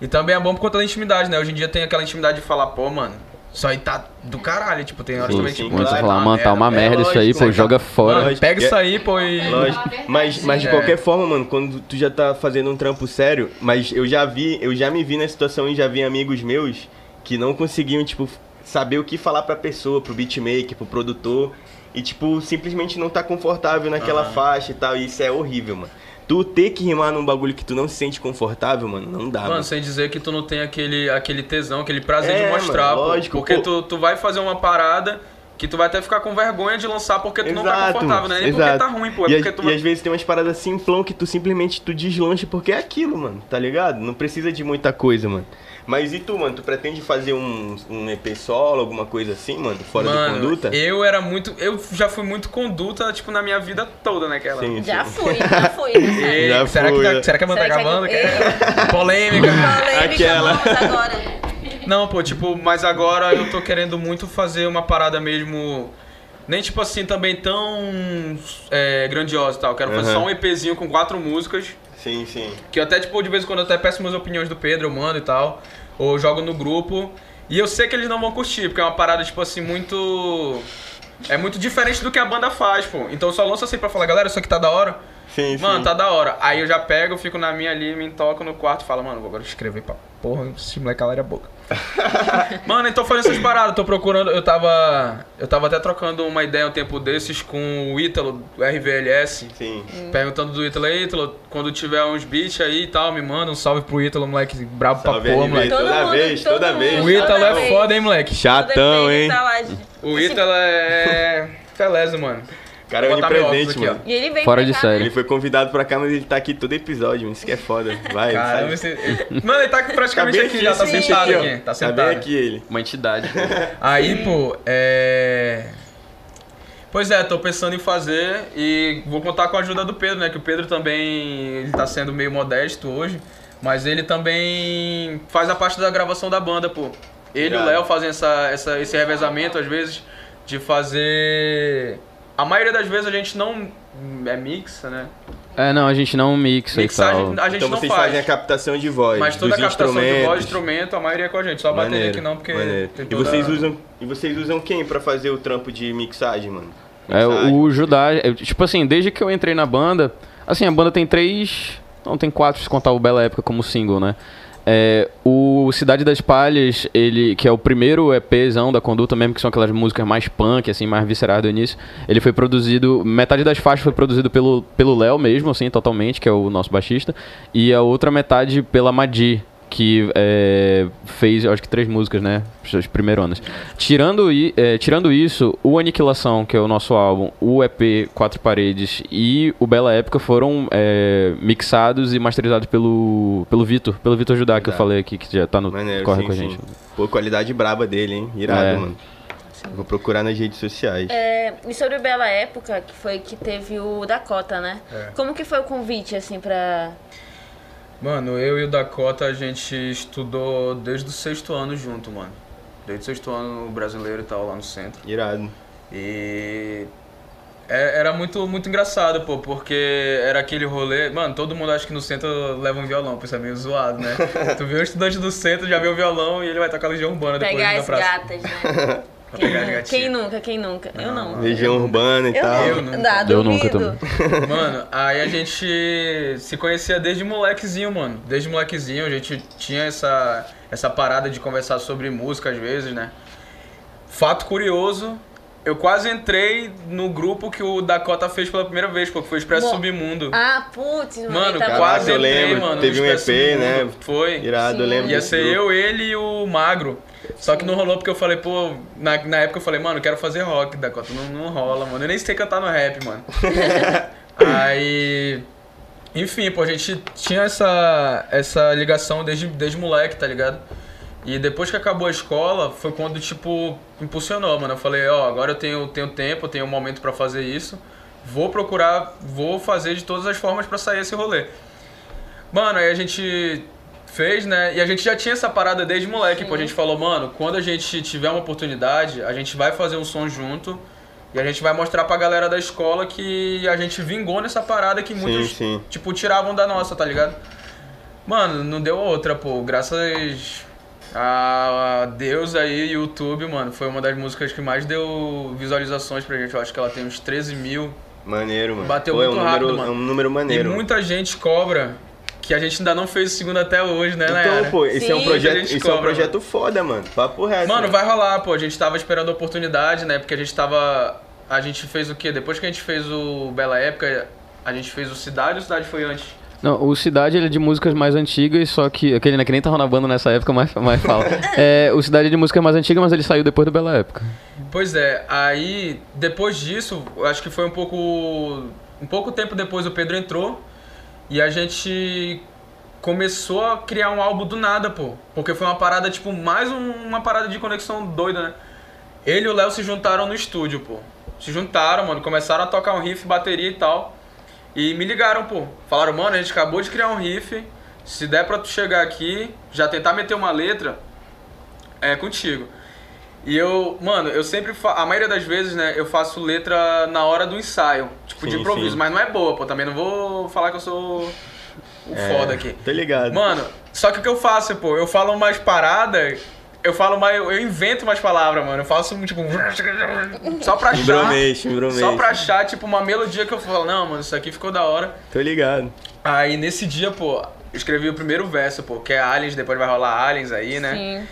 [SPEAKER 3] E também é bom por conta da intimidade, né? Hoje em dia tem aquela intimidade de falar, pô, mano, Isso aí tá do caralho, tipo, tem horas
[SPEAKER 1] Sim,
[SPEAKER 3] também,
[SPEAKER 1] sim,
[SPEAKER 3] tipo,
[SPEAKER 1] claro.
[SPEAKER 4] Falar, mano, tá uma
[SPEAKER 1] É
[SPEAKER 4] merda isso aí,
[SPEAKER 1] lógico,
[SPEAKER 4] pô, joga fora.
[SPEAKER 1] Lógico.
[SPEAKER 3] pega
[SPEAKER 1] É-
[SPEAKER 3] isso aí, pô, e...
[SPEAKER 1] Lógico. Mas, mas de
[SPEAKER 3] É.
[SPEAKER 1] qualquer forma, mano, quando tu já tá fazendo um trampo sério, mas eu já vi, eu já me vi na situação e já vi amigos meus que não conseguiam, tipo, saber o que falar pra pessoa, pro beatmaker, pro produtor, e, tipo, simplesmente não tá confortável naquela
[SPEAKER 3] Aham.
[SPEAKER 1] faixa e tal, e isso é horrível, mano. Tu ter que rimar num bagulho que tu não se sente confortável, mano, não dá,
[SPEAKER 3] Mano,
[SPEAKER 1] mano.
[SPEAKER 3] sem dizer que tu não tem aquele, aquele tesão, aquele prazer
[SPEAKER 1] É,
[SPEAKER 3] de mostrar,
[SPEAKER 1] mano,
[SPEAKER 3] pô.
[SPEAKER 1] lógico,
[SPEAKER 3] Porque
[SPEAKER 1] pô.
[SPEAKER 3] tu, tu vai fazer uma parada que tu vai até ficar com vergonha de lançar porque tu não tá
[SPEAKER 1] Exato,
[SPEAKER 3] confortável, né? Nem porque
[SPEAKER 1] exato.
[SPEAKER 3] tá ruim, pô. É
[SPEAKER 1] e,
[SPEAKER 3] porque tu
[SPEAKER 1] e às vezes tem umas paradas simplão que tu simplesmente tu deslancha porque é aquilo, mano, tá ligado? Não precisa de muita coisa, mano. Mas e tu, mano? Tu pretende fazer um, um EP solo, alguma coisa assim, mano? Fora
[SPEAKER 3] Mano,
[SPEAKER 1] do conduta?
[SPEAKER 3] eu era muito... Eu já fui muito conduta, tipo, na minha vida toda, né? Aquela...
[SPEAKER 1] Sim,
[SPEAKER 2] Já
[SPEAKER 1] sim.
[SPEAKER 2] fui, já fui. né?
[SPEAKER 3] Ei,
[SPEAKER 1] Já
[SPEAKER 3] será,
[SPEAKER 1] foi,
[SPEAKER 3] que tá-
[SPEAKER 1] né?
[SPEAKER 3] será que a banda tá
[SPEAKER 2] é
[SPEAKER 3] acabando?
[SPEAKER 2] que-
[SPEAKER 3] Polêmica.
[SPEAKER 2] Polêmica,
[SPEAKER 1] Aquela.
[SPEAKER 2] agora.
[SPEAKER 3] Não, pô, tipo, mas agora eu tô querendo muito fazer uma parada mesmo. Nem tipo assim, também tão é, grandiosa e tal. Quero fazer
[SPEAKER 1] Aham.
[SPEAKER 3] só um EPzinho com quatro músicas.
[SPEAKER 1] Sim, sim.
[SPEAKER 3] Que eu até, tipo, de vez em quando eu até peço umas opiniões do Pedro, eu mando e tal. Ou jogo no grupo. E eu sei que eles não vão curtir, porque é uma parada, tipo assim, muito. É muito diferente do que a banda faz, pô. Então eu só lanço assim pra falar, galera, isso aqui tá da hora.
[SPEAKER 1] Sim,
[SPEAKER 3] Mano,
[SPEAKER 1] sim.
[SPEAKER 3] tá da hora. Aí eu já pego, fico na minha ali, me toco no quarto e falo, mano, vou agora escrever pra porra, esse moleque cala a boca. mano, então fazendo essas paradas, tô procurando, eu tava. Eu tava até trocando uma ideia um tempo desses com o Ítalo, do RVLS.
[SPEAKER 1] Sim.
[SPEAKER 3] Perguntando do Ítalo aí, Ítalo, quando tiver uns beats aí e tal, me manda um salve pro Ítalo, moleque brabo pra
[SPEAKER 1] Salve,
[SPEAKER 3] porra,
[SPEAKER 1] RV.
[SPEAKER 3] moleque.
[SPEAKER 1] Toda
[SPEAKER 2] Todo
[SPEAKER 1] vez,
[SPEAKER 2] todo
[SPEAKER 1] toda vez.
[SPEAKER 3] O
[SPEAKER 2] toda
[SPEAKER 3] Ítalo é
[SPEAKER 2] vez.
[SPEAKER 3] foda, hein, moleque.
[SPEAKER 1] Chatão,
[SPEAKER 2] Toda
[SPEAKER 1] hein?
[SPEAKER 2] tá
[SPEAKER 3] O Ítalo é. Feleza, mano.
[SPEAKER 1] Cara é onipresente,
[SPEAKER 3] aqui,
[SPEAKER 1] mano.
[SPEAKER 2] E ele vem
[SPEAKER 4] Fora
[SPEAKER 2] pra
[SPEAKER 4] de
[SPEAKER 2] cá,
[SPEAKER 4] série.
[SPEAKER 1] Ele foi convidado pra cá, mas ele tá aqui todo episódio, mano. Isso que é foda. Vai,
[SPEAKER 3] Caramba,
[SPEAKER 1] sai.
[SPEAKER 3] esse... Mano, ele tá praticamente
[SPEAKER 1] bem
[SPEAKER 3] aqui, já tá sentado
[SPEAKER 1] ó.
[SPEAKER 3] aqui. Tá
[SPEAKER 1] Tá
[SPEAKER 3] sentado.
[SPEAKER 1] bem aqui ele.
[SPEAKER 4] Uma entidade.
[SPEAKER 3] Aí, pô, é. Pois é, tô pensando em fazer e vou contar com a ajuda do Pedro, né? Que o Pedro também ele tá sendo meio modesto hoje, mas ele também faz a parte da gravação da banda, pô. Ele e o. Léo fazem essa, essa, esse revezamento, às vezes, de fazer. A maioria das vezes a gente não é mixa, né?
[SPEAKER 4] É, não, a gente não mixa e
[SPEAKER 3] Mixagem
[SPEAKER 4] tal.
[SPEAKER 3] a gente
[SPEAKER 1] Então
[SPEAKER 3] não
[SPEAKER 1] vocês
[SPEAKER 3] faz.
[SPEAKER 1] fazem a captação de voz,
[SPEAKER 3] Mas toda a captação de voz, instrumento, a maioria é com a gente. Só a bateria
[SPEAKER 1] Maneiro,
[SPEAKER 3] que não, porque.
[SPEAKER 1] maneiro.
[SPEAKER 3] tem
[SPEAKER 1] E
[SPEAKER 3] toda-
[SPEAKER 1] vocês usam e vocês usam quem pra fazer o trampo de mixagem, mano?
[SPEAKER 4] É,
[SPEAKER 1] Mixagem.
[SPEAKER 4] o Judá, é, tipo assim, desde que eu entrei na banda, assim, a banda tem três, não, tem quatro se contar o Bela Época como single, né? É, o Cidade das Palhas, ele, que é o primeiro EPzão da Conduta mesmo, que são aquelas músicas mais punk, assim, mais viscerais do início, ele foi produzido, metade das faixas foi produzido pelo Léo mesmo, assim, totalmente, que é o nosso baixista, e a outra metade pela Madi, que é, fez, acho que três músicas, né? As primeironas. Tirando, é, tirando isso, o Aniquilação, que é o nosso álbum, o EP Quatro Paredes e o Bela Época foram é, mixados e masterizados pelo, pelo Vitor, pelo Vitor Judá, que eu falei aqui, que já tá no
[SPEAKER 1] Maneiro,
[SPEAKER 4] corre
[SPEAKER 1] sim,
[SPEAKER 4] com a
[SPEAKER 1] sim.
[SPEAKER 4] gente.
[SPEAKER 1] Pô, qualidade braba dele, hein? Irado,
[SPEAKER 4] É.
[SPEAKER 1] mano. Vou procurar nas redes sociais.
[SPEAKER 2] É, e sobre o Bela Época, que foi que teve o Dakota, né?
[SPEAKER 3] É.
[SPEAKER 2] Como que foi o convite, assim, pra...
[SPEAKER 3] Mano, eu e o Dakota a gente estudou desde o sexto ano junto, mano. Desde o sexto ano brasileiro e tal, lá no centro.
[SPEAKER 1] Irado.
[SPEAKER 3] E. é- Era muito, muito engraçado, pô, porque era aquele rolê. Mano, todo mundo acha que no centro leva um violão, pô, isso é meio zoado, né? tu vê um estudante do centro, já vê o violão e ele vai tocar Legião Urbana depois
[SPEAKER 2] Pegar as
[SPEAKER 3] praça.
[SPEAKER 2] gatas, né?
[SPEAKER 3] Pra
[SPEAKER 2] Quem,
[SPEAKER 3] pegar as
[SPEAKER 2] nunca,
[SPEAKER 3] gatinhas.
[SPEAKER 2] quem nunca, quem nunca? Eu não.
[SPEAKER 1] Região urbana e
[SPEAKER 2] Eu,
[SPEAKER 1] tal.
[SPEAKER 3] Eu
[SPEAKER 2] não.
[SPEAKER 3] nunca.
[SPEAKER 2] Dá,
[SPEAKER 4] Eu nunca
[SPEAKER 2] duvido.
[SPEAKER 3] Mano, aí a gente se conhecia desde molequezinho, mano. Desde molequezinho a gente tinha essa, essa parada de conversar sobre música às vezes, né? Fato curioso, eu quase entrei no grupo que o Dakota fez pela primeira vez, porque foi o Expresso
[SPEAKER 2] Mo-
[SPEAKER 3] Submundo.
[SPEAKER 2] Ah, putz, mano.
[SPEAKER 3] Mano,
[SPEAKER 2] tá
[SPEAKER 3] quase
[SPEAKER 1] eu
[SPEAKER 3] entrei,
[SPEAKER 1] lembro,
[SPEAKER 3] mano. no
[SPEAKER 1] teve um EP,
[SPEAKER 3] Submundo.
[SPEAKER 1] né?
[SPEAKER 3] Foi.
[SPEAKER 1] Irado, eu
[SPEAKER 2] Sim.
[SPEAKER 1] lembro.
[SPEAKER 3] Ia ser
[SPEAKER 1] grupo.
[SPEAKER 3] eu, ele e o Magro. Só que não rolou porque eu falei, pô, na, na época eu falei, mano, eu quero fazer rock, Dakota. Não, não rola, mano. Eu nem sei cantar no rap, mano. Aí. Enfim, pô, a gente tinha essa, essa ligação desde, desde moleque, tá ligado? E depois que acabou a escola, foi quando, tipo, impulsionou, mano. Eu falei, ó, agora eu tenho, tenho tempo, eu tenho um momento pra fazer isso. Vou procurar, vou fazer de todas as formas pra sair esse rolê. Mano, aí a gente fez, né? E a gente já tinha essa parada desde moleque, pô. A gente falou, mano, quando a gente tiver uma oportunidade, a gente vai fazer um som junto. E a gente vai mostrar pra galera da escola que a gente vingou nessa parada que muitos,
[SPEAKER 1] sim.
[SPEAKER 3] tipo, tiravam da nossa, tá ligado? Mano, não deu outra, pô. Graças A Deus aí, YouTube, mano, foi uma das músicas que mais deu visualizações pra gente. Eu acho que ela tem uns 13 mil.
[SPEAKER 1] Maneiro, mano.
[SPEAKER 3] Bateu
[SPEAKER 1] Pô, é um
[SPEAKER 3] muito
[SPEAKER 1] número,
[SPEAKER 3] rápido, mano.
[SPEAKER 1] É um número maneiro.
[SPEAKER 3] E muita gente cobra que a gente ainda não fez o segundo até hoje, né, Nayara?
[SPEAKER 1] Então, pô, esse é um projeto, esse é um
[SPEAKER 3] cobra,
[SPEAKER 1] projeto foda, mano. Papo reto.
[SPEAKER 3] Mano, vai rolar, pô. A gente tava esperando a oportunidade, né? Porque a gente tava. A gente fez o quê? Depois que a gente fez o Bela Época, a gente fez o Cidade ou o Cidade foi antes?
[SPEAKER 4] Não, o Cidade ele é de músicas mais antigas, só que. Aquele né, que nem tava na banda nessa época, mas, mas fala. É, o Cidade é de música mais antiga, mas ele saiu depois do Bela Época.
[SPEAKER 3] Pois é, aí depois disso, eu acho que foi um pouco. Um pouco tempo depois o Pedro entrou e a gente começou a criar um álbum do nada, pô. Porque foi uma parada, tipo, mais um- uma parada de conexão doida, né? Ele e o Léo se juntaram no estúdio, pô. Se juntaram, mano, começaram a tocar um riff, bateria e tal. E me ligaram, pô. Falaram, mano, a gente acabou de criar um riff. Se der pra tu chegar aqui, já tentar meter uma letra, é contigo. E eu, mano, eu sempre, fa a maioria das vezes, né, eu faço letra na hora do ensaio, tipo de
[SPEAKER 1] Sim,
[SPEAKER 3] improviso,
[SPEAKER 1] sim.
[SPEAKER 3] mas não é boa, pô, também não vou falar que eu sou o
[SPEAKER 1] É,
[SPEAKER 3] foda aqui.
[SPEAKER 1] Tô ligado.
[SPEAKER 3] Mano, só que o que eu faço, pô, eu falo umas paradas, eu falo mais, eu invento umas palavras, mano, eu faço um, tipo, só pra achar,
[SPEAKER 1] Embromation, embromation.
[SPEAKER 3] só pra achar, tipo, uma melodia que eu falo, não, mano, isso aqui ficou da hora.
[SPEAKER 1] Tô ligado.
[SPEAKER 3] Aí nesse dia, pô, eu escrevi o primeiro verso, pô, que é Aliens, depois vai rolar Aliens aí, né?
[SPEAKER 2] Sim.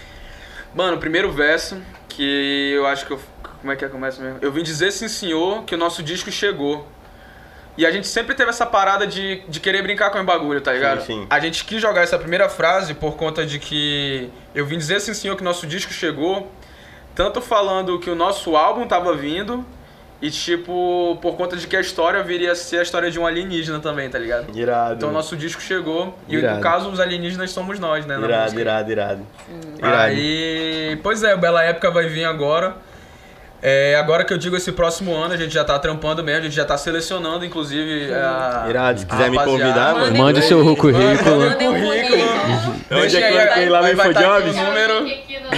[SPEAKER 3] Mano, o primeiro verso, que eu acho que eu. Como é que é começa mesmo? Eu vim dizer sim, senhor, que o nosso disco chegou. E a gente sempre teve essa parada de, de querer brincar com o bagulho, tá ligado?
[SPEAKER 1] Sim, sim.
[SPEAKER 3] A gente quis jogar essa primeira frase por conta de que eu vim dizer sim, senhor, que o nosso disco chegou. Tanto falando que o nosso álbum tava vindo. E tipo, por conta de que a história viria a ser a história de um alienígena também, tá ligado?
[SPEAKER 1] Irado.
[SPEAKER 3] Então o nosso disco chegou. E
[SPEAKER 1] Irado.
[SPEAKER 3] no caso, os alienígenas somos nós, né? na
[SPEAKER 1] Irado,
[SPEAKER 3] música.
[SPEAKER 1] irado, irado. Irado.
[SPEAKER 3] Aí, pois é, o Bela Época vai vir agora. É, agora que eu digo esse próximo ano, a gente já tá trampando mesmo, a gente já tá selecionando, inclusive, a.
[SPEAKER 1] Irado, se
[SPEAKER 3] a
[SPEAKER 1] quiser me convidar, mano.
[SPEAKER 4] Mande seu
[SPEAKER 3] Manda-
[SPEAKER 4] currículo.
[SPEAKER 3] Manda o currículo.
[SPEAKER 1] Onde é que ter lá no
[SPEAKER 3] tá
[SPEAKER 1] InfoJobs?
[SPEAKER 3] o número.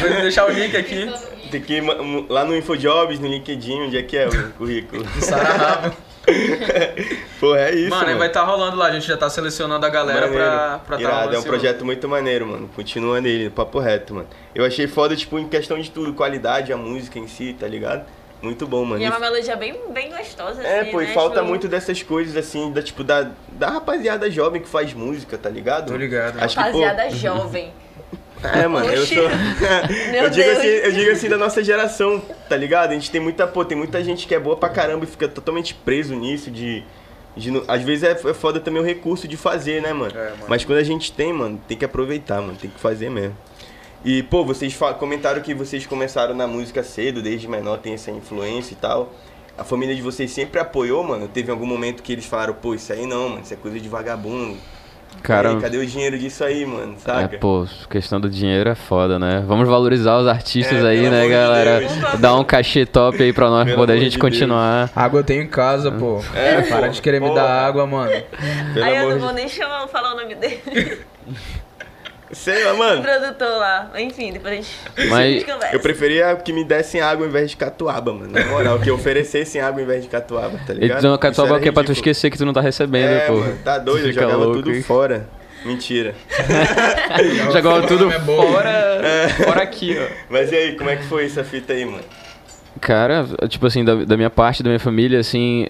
[SPEAKER 3] Vou deixar o link aqui.
[SPEAKER 1] Tem que lá no InfoJobs, no LinkedIn, onde é que é o currículo.
[SPEAKER 3] Sararrabo.
[SPEAKER 1] Pô, é isso,
[SPEAKER 3] Mano,
[SPEAKER 1] mano.
[SPEAKER 3] aí vai estar rolando lá, a gente já tá selecionando a galera
[SPEAKER 1] Maneiro.
[SPEAKER 3] pra, pra tá rolando
[SPEAKER 1] é um projeto muito maneiro, mano. Continua nele, papo reto, mano. Eu achei foda, tipo, em questão de tudo, qualidade, a música em si, tá ligado? Muito bom, mano.
[SPEAKER 2] E é uma melodia bem, bem gostosa,
[SPEAKER 1] É,
[SPEAKER 2] assim,
[SPEAKER 1] pô, e
[SPEAKER 2] né?
[SPEAKER 1] falta
[SPEAKER 2] Tipo,
[SPEAKER 1] muito dessas coisas, assim, da, tipo, da, da rapaziada jovem que faz música, tá ligado?
[SPEAKER 3] Tô ligado.
[SPEAKER 1] Acho que, pô,
[SPEAKER 2] Rapaziada jovem.
[SPEAKER 1] É, mano, eu sou.
[SPEAKER 2] Meu
[SPEAKER 1] eu, digo
[SPEAKER 2] Deus.
[SPEAKER 1] assim, eu digo assim da nossa geração, tá ligado? A gente tem muita, pô, tem muita gente que é boa pra caramba e fica totalmente preso nisso de. de às vezes é, é foda também o recurso de fazer, né, mano?
[SPEAKER 3] É, mano.
[SPEAKER 1] Mas quando a gente tem, mano, tem que aproveitar, mano, tem que fazer mesmo. E, pô, vocês comentaram que vocês começaram na música cedo, desde menor tem essa influência e tal. A família de vocês sempre apoiou, mano? Teve algum momento que eles falaram, pô, isso aí não, mano, isso é coisa de vagabundo.
[SPEAKER 4] Cara,
[SPEAKER 1] aí, cadê o dinheiro disso aí, mano?
[SPEAKER 4] é,
[SPEAKER 1] Saca?
[SPEAKER 4] pô, questão do dinheiro é foda, né? Vamos valorizar os artistas
[SPEAKER 1] É,
[SPEAKER 4] aí, né,
[SPEAKER 1] de
[SPEAKER 4] galera?
[SPEAKER 1] Deus.
[SPEAKER 4] Dá um cachê top aí pra nós, pra
[SPEAKER 1] Pelo
[SPEAKER 4] poder a gente
[SPEAKER 1] de
[SPEAKER 4] continuar.
[SPEAKER 3] Água eu tenho em casa, pô.
[SPEAKER 1] É,
[SPEAKER 3] Para
[SPEAKER 1] pô,
[SPEAKER 3] de querer me
[SPEAKER 1] porra.
[SPEAKER 3] dar água, mano.
[SPEAKER 1] Pelo
[SPEAKER 2] Aí eu não
[SPEAKER 1] de
[SPEAKER 2] vou nem chamar, falar o nome dele.
[SPEAKER 1] Sei lá,
[SPEAKER 2] O
[SPEAKER 1] mano.
[SPEAKER 2] produtor lá. Enfim, depois a gente,
[SPEAKER 4] Mas-
[SPEAKER 2] a gente conversa.
[SPEAKER 1] Eu preferia que me dessem água ao invés de catuaba, mano. Na moral, que oferecessem água ao invés de catuaba, tá ligado?
[SPEAKER 4] dizer uma catuaba que é pra tu esquecer que tu não tá recebendo,
[SPEAKER 1] É,
[SPEAKER 4] pô.
[SPEAKER 1] mano, tá doido, eu jogava
[SPEAKER 4] louco,
[SPEAKER 1] tudo
[SPEAKER 4] hein?
[SPEAKER 1] fora. Mentira.
[SPEAKER 4] Jogava tudo
[SPEAKER 3] É
[SPEAKER 4] fora, fora aqui, ó.
[SPEAKER 1] Mas e aí, como é que foi essa fita aí, mano?
[SPEAKER 4] Cara, tipo assim, da, da minha parte, da minha família, assim.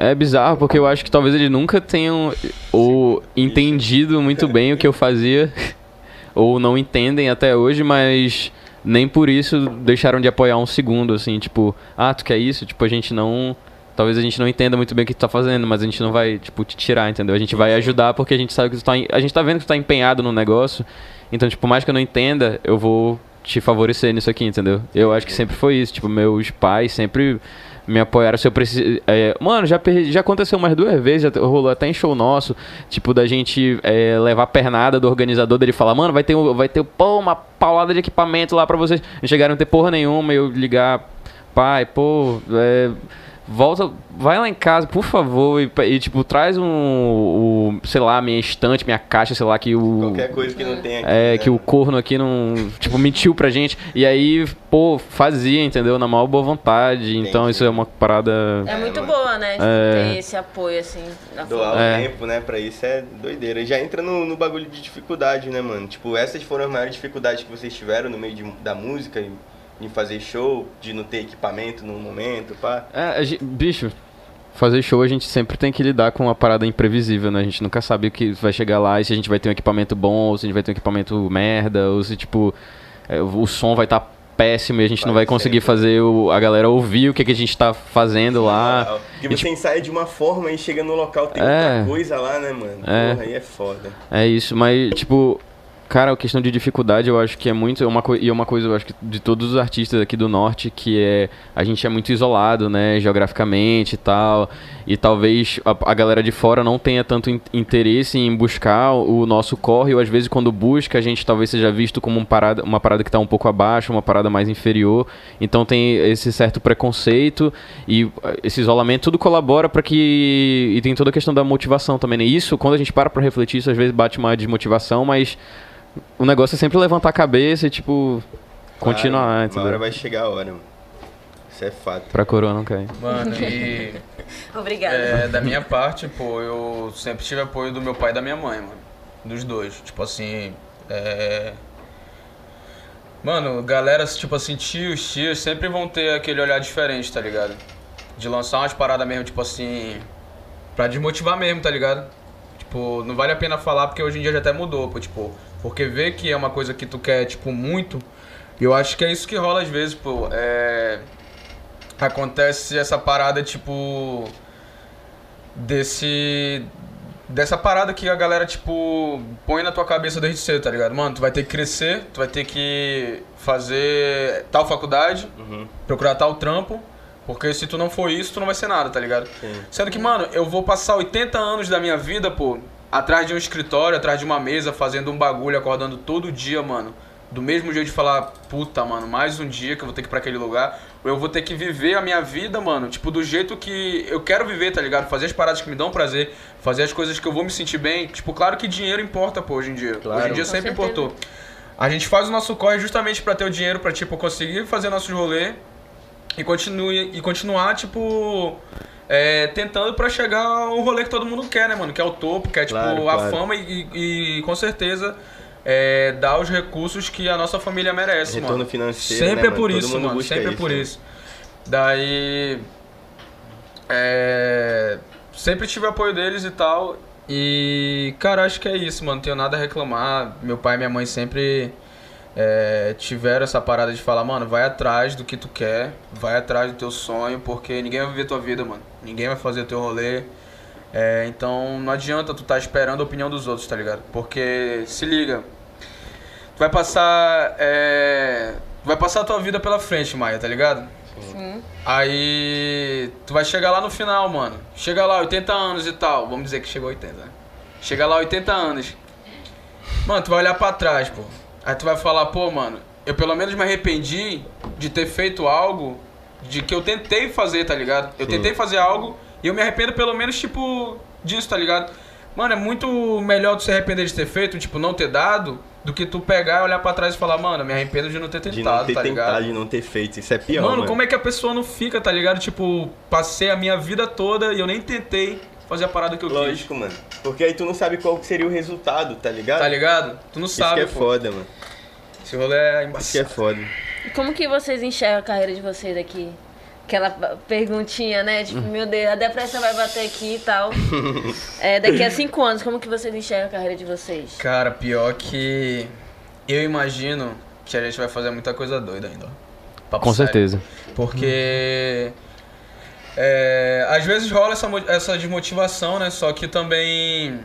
[SPEAKER 4] É bizarro, porque eu acho que talvez eles nunca tenham ou entendido muito bem o que eu fazia, ou não entendem até hoje, mas nem por isso deixaram de apoiar um segundo, assim, tipo, ah, tu quer isso? Tipo, a gente não. Talvez a gente não entenda muito bem o que tu tá fazendo, mas a gente não vai, tipo, te tirar, entendeu? A gente vai ajudar porque a gente sabe que tu tá. A gente tá vendo que tu tá empenhado no negócio. Então, tipo, por mais que eu não entenda, eu vou te favorecer nisso aqui, entendeu? Eu acho que sempre foi isso. Tipo, meus pais sempre me apoiaram se eu preciso. mano, já, já aconteceu umas duas vezes, já rolou até em show nosso, tipo, da gente é, levar a pernada do organizador dele falar, mano, vai ter, vai ter pô, uma paulada de equipamento lá pra vocês. Não chegaram a ter porra nenhuma, eu ligar, pai, pô, é, volta, vai lá em casa, por favor, e, e, tipo, traz um, o, sei lá, minha estante, minha caixa, sei lá, que o...
[SPEAKER 1] Qualquer coisa que não tem aqui.
[SPEAKER 4] É,
[SPEAKER 1] né?
[SPEAKER 4] que o corno aqui não, tipo, mentiu pra gente. E aí, pô, fazia, entendeu? Na maior boa vontade. Então
[SPEAKER 1] Entendi.
[SPEAKER 4] isso é uma parada...
[SPEAKER 2] É muito
[SPEAKER 1] mano.
[SPEAKER 2] boa, né?
[SPEAKER 4] É.
[SPEAKER 2] ter esse apoio, assim, na
[SPEAKER 1] Doar
[SPEAKER 2] forma.
[SPEAKER 1] o
[SPEAKER 4] É.
[SPEAKER 1] tempo, né, pra isso é doideira. Já entra no, no bagulho de dificuldade, né, mano? Tipo, essas foram as maiores dificuldades que vocês tiveram no meio de- da música, em, em fazer show, de não ter equipamento no momento, pá.
[SPEAKER 4] É, bicho, fazer show a gente sempre tem que lidar com uma parada imprevisível, né? A gente nunca sabe o que vai chegar lá e se a gente vai ter um equipamento bom, ou se a gente vai ter um equipamento merda, ou se, tipo, é, o som vai estar péssimo e a gente não
[SPEAKER 1] Vai
[SPEAKER 4] conseguir
[SPEAKER 1] sempre.
[SPEAKER 4] fazer o- a galera ouvir o que, que a gente tá fazendo lá.
[SPEAKER 1] Porque você ensaia de uma forma e chega no local tem
[SPEAKER 4] É.
[SPEAKER 1] outra coisa lá, né, mano?
[SPEAKER 4] É.
[SPEAKER 1] Porra, aí é foda.
[SPEAKER 4] É isso, mas, tipo, cara, a questão de dificuldade eu acho que é muito. é Uma e é uma coisa, eu acho que de todos os artistas aqui do norte, que é. A gente é muito isolado, né, geograficamente e tal. E talvez a, a galera de fora não tenha tanto in- interesse em buscar o nosso corre, ou às vezes quando busca, a gente talvez seja visto como um parada, uma parada que está um pouco abaixo, uma parada mais inferior. Então tem esse certo preconceito e eh, esse isolamento, tudo colabora para que. E tem toda a questão da motivação também, né? Isso, quando a gente para pra refletir, isso às vezes bate uma desmotivação, mas o negócio é sempre levantar a cabeça e, tipo, continuar,
[SPEAKER 1] Claro, Uma
[SPEAKER 4] entendeu?
[SPEAKER 1] hora vai chegar a hora, mano. Isso é fato.
[SPEAKER 4] Pra coroa não cair.
[SPEAKER 3] Mano, e
[SPEAKER 2] Obrigada.
[SPEAKER 3] é, da minha parte, pô, eu sempre tive apoio do meu pai e da minha mãe, mano. Dos dois. Tipo assim, é... Mano, galera, tipo assim, tios, tios, sempre vão ter aquele olhar diferente, tá ligado? De lançar umas paradas mesmo, tipo assim, pra desmotivar mesmo, tá ligado? Tipo, não vale a pena falar porque hoje em dia já até mudou, pô, tipo, porque vê que é uma coisa que tu quer, tipo, muito, e eu acho que é isso que rola às vezes, pô, é... Acontece essa parada, tipo, desse... Dessa parada que a galera, tipo, põe na tua cabeça desde cedo, tá ligado? Mano, tu vai ter que crescer, tu vai ter que fazer tal faculdade,
[SPEAKER 1] Uhum.
[SPEAKER 3] procurar tal trampo, porque se tu não for isso, tu não vai ser nada, tá ligado?
[SPEAKER 1] Sim.
[SPEAKER 3] Sendo que, mano, eu vou passar 80 anos da minha vida, pô, atrás de um escritório, atrás de uma mesa, fazendo um bagulho, acordando todo dia, mano. Do mesmo jeito de falar, puta, mano, mais um dia que eu vou ter que ir pra aquele lugar. Ou eu vou ter que viver a minha vida, mano, tipo, do jeito que eu quero viver, tá ligado? Fazer as paradas que me dão prazer, fazer as coisas que eu vou me sentir bem. Tipo, claro que dinheiro importa, pô, hoje em dia.
[SPEAKER 1] Claro.
[SPEAKER 3] Hoje em dia
[SPEAKER 2] Com
[SPEAKER 3] sempre
[SPEAKER 2] certeza.
[SPEAKER 3] importou. A gente faz o nosso corre justamente pra ter o dinheiro pra, tipo, conseguir fazer nossos rolê e, continue, e continuar, tipo, é, tentando pra chegar ao rolê que todo mundo quer, né, mano? Que é o topo, que é, tipo,
[SPEAKER 1] Claro,
[SPEAKER 3] a
[SPEAKER 1] claro.
[SPEAKER 3] fama e, e, com certeza é, dar os recursos que a nossa família merece,
[SPEAKER 1] Retorno
[SPEAKER 3] mano.
[SPEAKER 1] financeiro,
[SPEAKER 3] Sempre
[SPEAKER 1] né,
[SPEAKER 3] é por
[SPEAKER 1] mano?
[SPEAKER 3] Isso, mano. Sempre é por
[SPEAKER 1] né?
[SPEAKER 3] isso. Daí. É, sempre tive apoio deles e tal. E, cara, acho que é isso, mano. Não tenho nada a reclamar. Meu pai e minha mãe sempre é, tiveram essa parada de falar, mano, vai atrás do que tu quer, vai atrás do teu sonho, porque ninguém vai viver tua vida, mano. Ninguém vai fazer o teu rolê. É, então não adianta tu tá esperando a opinião dos outros, tá ligado? Porque se liga, tu vai passar. É, tu vai passar a tua vida pela frente, Maia, tá ligado?
[SPEAKER 2] Sim.
[SPEAKER 3] Aí tu vai chegar lá no final, mano. Chega lá, 80 anos e tal. Vamos dizer que chegou a 80, né? Chega lá, 80 anos. Mano, tu vai olhar pra trás, pô. Aí tu vai falar, pô, mano, eu pelo menos me arrependi de ter feito algo de que eu tentei fazer, tá ligado? Eu
[SPEAKER 1] Sim.
[SPEAKER 3] tentei fazer algo e eu me arrependo pelo menos, tipo, disso, tá ligado? Mano, é muito melhor tu se arrepender de ter feito, tipo, não ter dado, do que tu pegar e olhar pra trás e falar, mano, me arrependo de não ter tentado,
[SPEAKER 1] De não ter
[SPEAKER 3] tá ligado?
[SPEAKER 1] tentado, de não ter feito. Isso é pior,
[SPEAKER 3] mano,
[SPEAKER 1] mano.
[SPEAKER 3] como é que a pessoa não fica, tá ligado? Tipo, passei a minha vida toda e eu nem tentei fazer a parada que eu
[SPEAKER 1] Lógico, mano. Porque aí tu não sabe qual seria o resultado, tá
[SPEAKER 3] quis.
[SPEAKER 1] ligado?
[SPEAKER 3] Tá ligado? Tu não
[SPEAKER 1] Isso
[SPEAKER 3] sabe,
[SPEAKER 1] que é
[SPEAKER 3] pô.
[SPEAKER 1] foda, mano.
[SPEAKER 3] Esse rolê é
[SPEAKER 1] Isso que é
[SPEAKER 3] embaçado.
[SPEAKER 1] foda.
[SPEAKER 2] E Como que vocês enxergam a carreira de vocês aqui? Aquela perguntinha, né? Tipo,
[SPEAKER 1] Hum.
[SPEAKER 2] meu Deus, a depressão vai bater aqui e tal. É, daqui a cinco anos, como que vocês enxergam a carreira de vocês?
[SPEAKER 3] Cara, pior que eu imagino que a gente vai fazer muita coisa doida ainda. ó. Papo
[SPEAKER 4] Com
[SPEAKER 3] sério.
[SPEAKER 4] certeza.
[SPEAKER 3] Porque é, às vezes rola essa, essa desmotivação, né? Só que também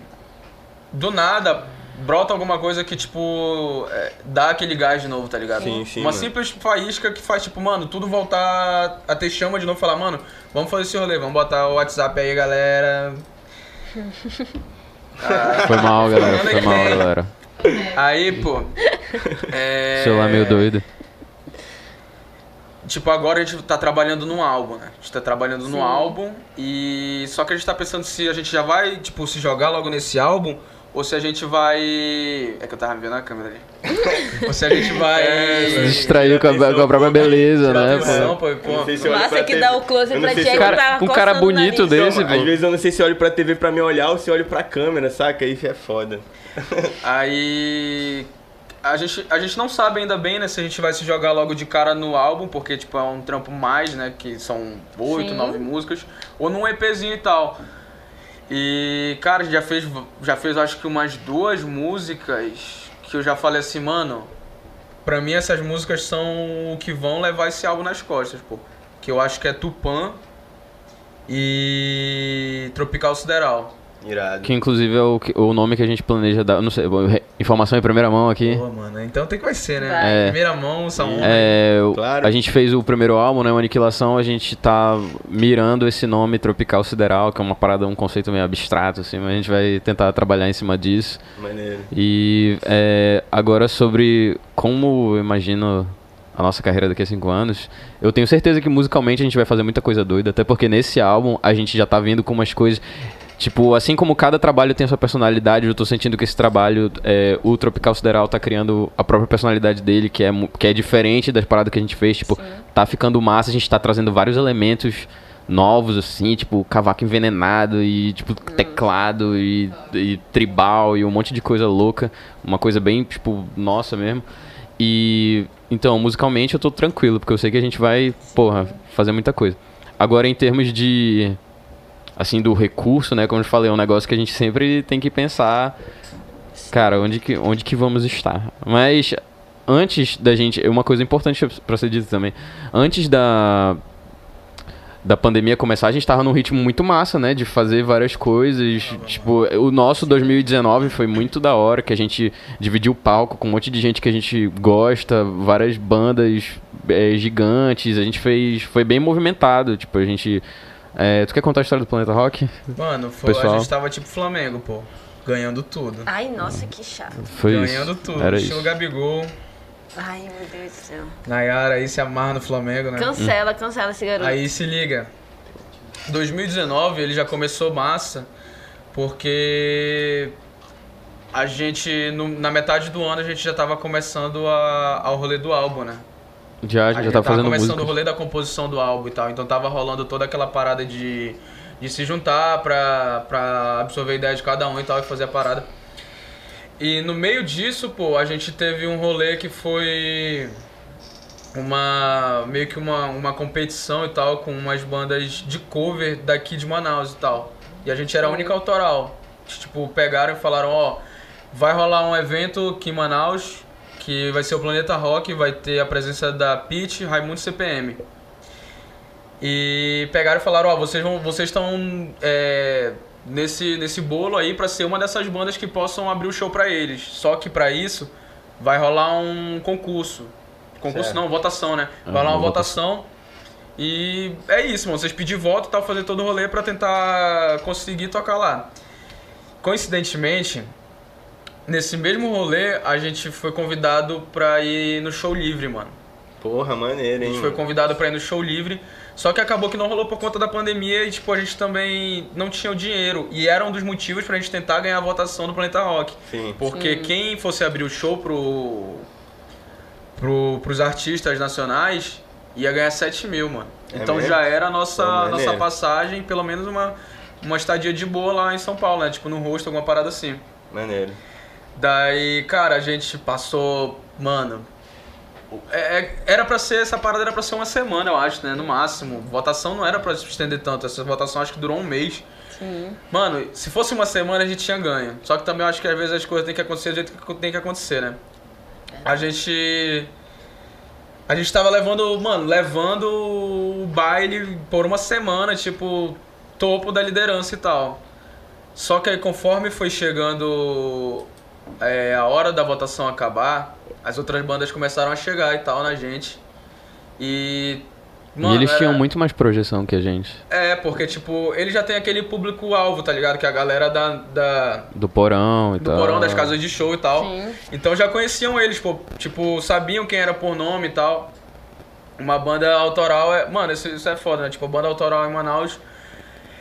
[SPEAKER 3] do nada brota alguma coisa que, tipo, é, dá aquele gás de novo, tá ligado?
[SPEAKER 1] Sim, sim,
[SPEAKER 3] Uma
[SPEAKER 1] mano.
[SPEAKER 3] simples faísca que faz, tipo, mano, tudo voltar a ter chama de novo falar, mano, vamos fazer esse rolê, vamos botar o WhatsApp aí, galera.
[SPEAKER 4] Foi mal, galera. Foi mal, galera.
[SPEAKER 3] Aí, pô. É...
[SPEAKER 4] Celular meio doido.
[SPEAKER 3] Tipo, agora a gente tá trabalhando num álbum, né? A gente tá trabalhando
[SPEAKER 2] Sim.
[SPEAKER 3] no álbum e. Só que a gente tá pensando se a gente já vai, tipo, se jogar logo nesse álbum ou se a gente vai. É que eu tava me vendo na câmera ali. ou se a gente vai.
[SPEAKER 1] É,
[SPEAKER 4] Se distraiu com a, com a própria beleza, né?
[SPEAKER 3] atenção,
[SPEAKER 4] pô?
[SPEAKER 3] pô, pô.
[SPEAKER 1] Se
[SPEAKER 2] Massa que
[SPEAKER 1] TV.
[SPEAKER 2] dá o close pra ti
[SPEAKER 1] se eu-
[SPEAKER 2] que tá
[SPEAKER 4] um cara bonito
[SPEAKER 2] nariz.
[SPEAKER 4] desse,
[SPEAKER 1] Então,
[SPEAKER 4] pô.
[SPEAKER 1] às vezes eu não sei se olho pra TV pra me olhar ou se olho pra câmera, saca? Isso é foda.
[SPEAKER 3] Aí. A gente, a gente não sabe ainda bem, né, se a gente vai se jogar logo de cara no álbum, porque, tipo, é um trampo mais, né, que são oito, nove músicas, ou num EPzinho e tal. E, cara, já fez, já fez acho que umas duas músicas que eu já falei assim, mano, pra mim essas músicas são o que vão levar esse álbum nas costas, pô. Que eu acho que é Tupã e Tropical Sideral.
[SPEAKER 1] Irado.
[SPEAKER 4] Que inclusive é o, que- o nome que a gente planeja dar. Não sei, informação em primeira mão aqui.
[SPEAKER 3] Pô, mano, então tem que vai ser, né?
[SPEAKER 4] É.
[SPEAKER 3] Primeira mão, são
[SPEAKER 4] É, o-
[SPEAKER 1] Claro.
[SPEAKER 4] A gente fez o primeiro álbum, né? O Aniquilação, a gente tá mirando esse nome Tropical Sideral, que é uma parada, um conceito meio abstrato, assim, mas a gente vai tentar trabalhar em cima disso.
[SPEAKER 1] Maneiro.
[SPEAKER 4] E é, agora sobre como eu imagino a nossa carreira daqui a cinco anos, eu tenho certeza que musicalmente a gente vai fazer muita coisa doida, até porque nesse álbum a gente já tá vindo com umas coisas. Tipo, assim como cada trabalho tem a sua personalidade, eu tô sentindo que esse trabalho, é, o Tropical Sideral tá criando a própria personalidade dele, que é, que é diferente das paradas que a gente fez. Tipo, tá ficando massa, a gente tá trazendo vários elementos novos, assim, tipo, cavaco envenenado e, tipo, teclado e, e tribal e um monte de coisa louca. Uma coisa bem, tipo, nossa mesmo. E, então, musicalmente eu tô tranquilo, porque eu sei que a gente vai, porra, fazer muita coisa. Agora, em termos de, assim, do recurso, né, como eu falei, é um negócio que a gente sempre tem que pensar, cara, onde que, onde que vamos estar. Mas, antes da gente, uma coisa importante pra ser dito também, antes da da pandemia começar, a gente tava num ritmo muito massa, né? De fazer várias coisas. Tipo, o nosso 2019 foi muito da hora, que a gente dividiu o palco com um monte de gente que a gente gosta, várias bandas é, gigantes. A gente fez. Foi bem movimentado. Tipo, a gente. É, tu quer contar a história do Planeta Rock?
[SPEAKER 3] Mano, foi,
[SPEAKER 4] Pessoal.
[SPEAKER 3] a gente tava tipo Flamengo, pô. Ganhando tudo.
[SPEAKER 2] Ai, nossa, que chato.
[SPEAKER 4] Foi
[SPEAKER 3] Ganhando
[SPEAKER 4] isso.
[SPEAKER 3] tudo.
[SPEAKER 4] Era
[SPEAKER 3] Estilo
[SPEAKER 4] isso.
[SPEAKER 3] Gabigol,
[SPEAKER 2] Ai, meu Deus do céu.
[SPEAKER 3] Nayara aí se amarra no Flamengo, né?
[SPEAKER 2] Cancela, cancela esse garoto.
[SPEAKER 3] Aí se liga. 2019 ele já começou massa, porque a gente, no- na metade do ano, a gente já tava começando a, ao rolê do álbum, né?
[SPEAKER 4] Já, a já tá
[SPEAKER 3] tava
[SPEAKER 4] fazendo
[SPEAKER 3] começando
[SPEAKER 4] música.
[SPEAKER 3] o rolê da composição do álbum e tal. Então tava rolando toda aquela parada de, de se juntar pra, pra absorver a ideia de cada um e tal e fazer a parada. E no meio disso, pô, a gente teve um rolê que foi uma meio que uma, uma competição e tal com umas bandas de cover daqui de Manaus e tal. E a gente era a única autoral. Tipo, pegaram e falaram, ó, vai rolar um evento aqui em Manaus que vai ser o Planeta Rock, vai ter a presença da Pitch, Raimundo CPM. E pegaram e falaram, ó, vocês vão, vocês estão é, nesse nesse bolo aí pra ser uma dessas bandas que possam abrir o show pra eles. Só que pra isso vai rolar um concurso. Concurso
[SPEAKER 1] Certo.
[SPEAKER 3] não, votação, né? Vai
[SPEAKER 4] Ah,
[SPEAKER 3] rolar uma
[SPEAKER 4] uma
[SPEAKER 3] votação. E é isso, mano. Vocês pedir voto e tal, fazer todo o rolê pra tentar conseguir tocar lá. Coincidentemente, nesse mesmo rolê, a gente foi convidado pra ir no show livre, mano.
[SPEAKER 1] Porra, maneiro,
[SPEAKER 3] A
[SPEAKER 1] hein?
[SPEAKER 3] gente foi convidado pra ir no show livre, só que acabou que não rolou por conta da pandemia e, tipo, a gente também não tinha o dinheiro. E era um dos motivos pra gente tentar ganhar a votação do Planeta Rock.
[SPEAKER 1] Sim.
[SPEAKER 3] Porque quem fosse abrir o show pro, pro, pros artistas nacionais ia ganhar 7 mil, mano.
[SPEAKER 1] É
[SPEAKER 3] então
[SPEAKER 1] mesmo?
[SPEAKER 3] já era a nossa,
[SPEAKER 1] maneiro.
[SPEAKER 3] nossa passagem, pelo menos uma, uma estadia de boa lá em São Paulo, né? Tipo, no rosto, alguma parada assim.
[SPEAKER 1] Maneiro.
[SPEAKER 3] Daí, cara, a gente passou, mano. é- é- era pra ser, essa parada era pra ser uma semana, eu acho, né? No máximo. Votação não era pra se estender tanto. Essa votação acho que durou um mês.
[SPEAKER 2] Sim.
[SPEAKER 3] Mano, se fosse uma semana a gente tinha ganho. Só que também eu acho que às vezes as coisas têm que acontecer do jeito que tem que acontecer, né? A gente. A gente tava levando, mano, levando o baile por uma semana, tipo, topo da liderança e tal. Só que aí conforme foi chegando é, a hora da votação acabar, as outras bandas começaram a chegar e tal na gente. E.
[SPEAKER 4] e eles
[SPEAKER 3] era-
[SPEAKER 4] tinham muito mais projeção que a gente.
[SPEAKER 3] É, porque, tipo, ele já tem aquele público-alvo, tá ligado? Que é a galera da, da,
[SPEAKER 4] Do porão e
[SPEAKER 3] do
[SPEAKER 4] tal.
[SPEAKER 3] porão das casas de show e tal.
[SPEAKER 2] Sim.
[SPEAKER 3] Então já conheciam eles, pô, tipo, sabiam quem era por nome e tal. uma banda autoral é. Mano, isso, isso é foda, né? Tipo, a banda autoral em Manaus,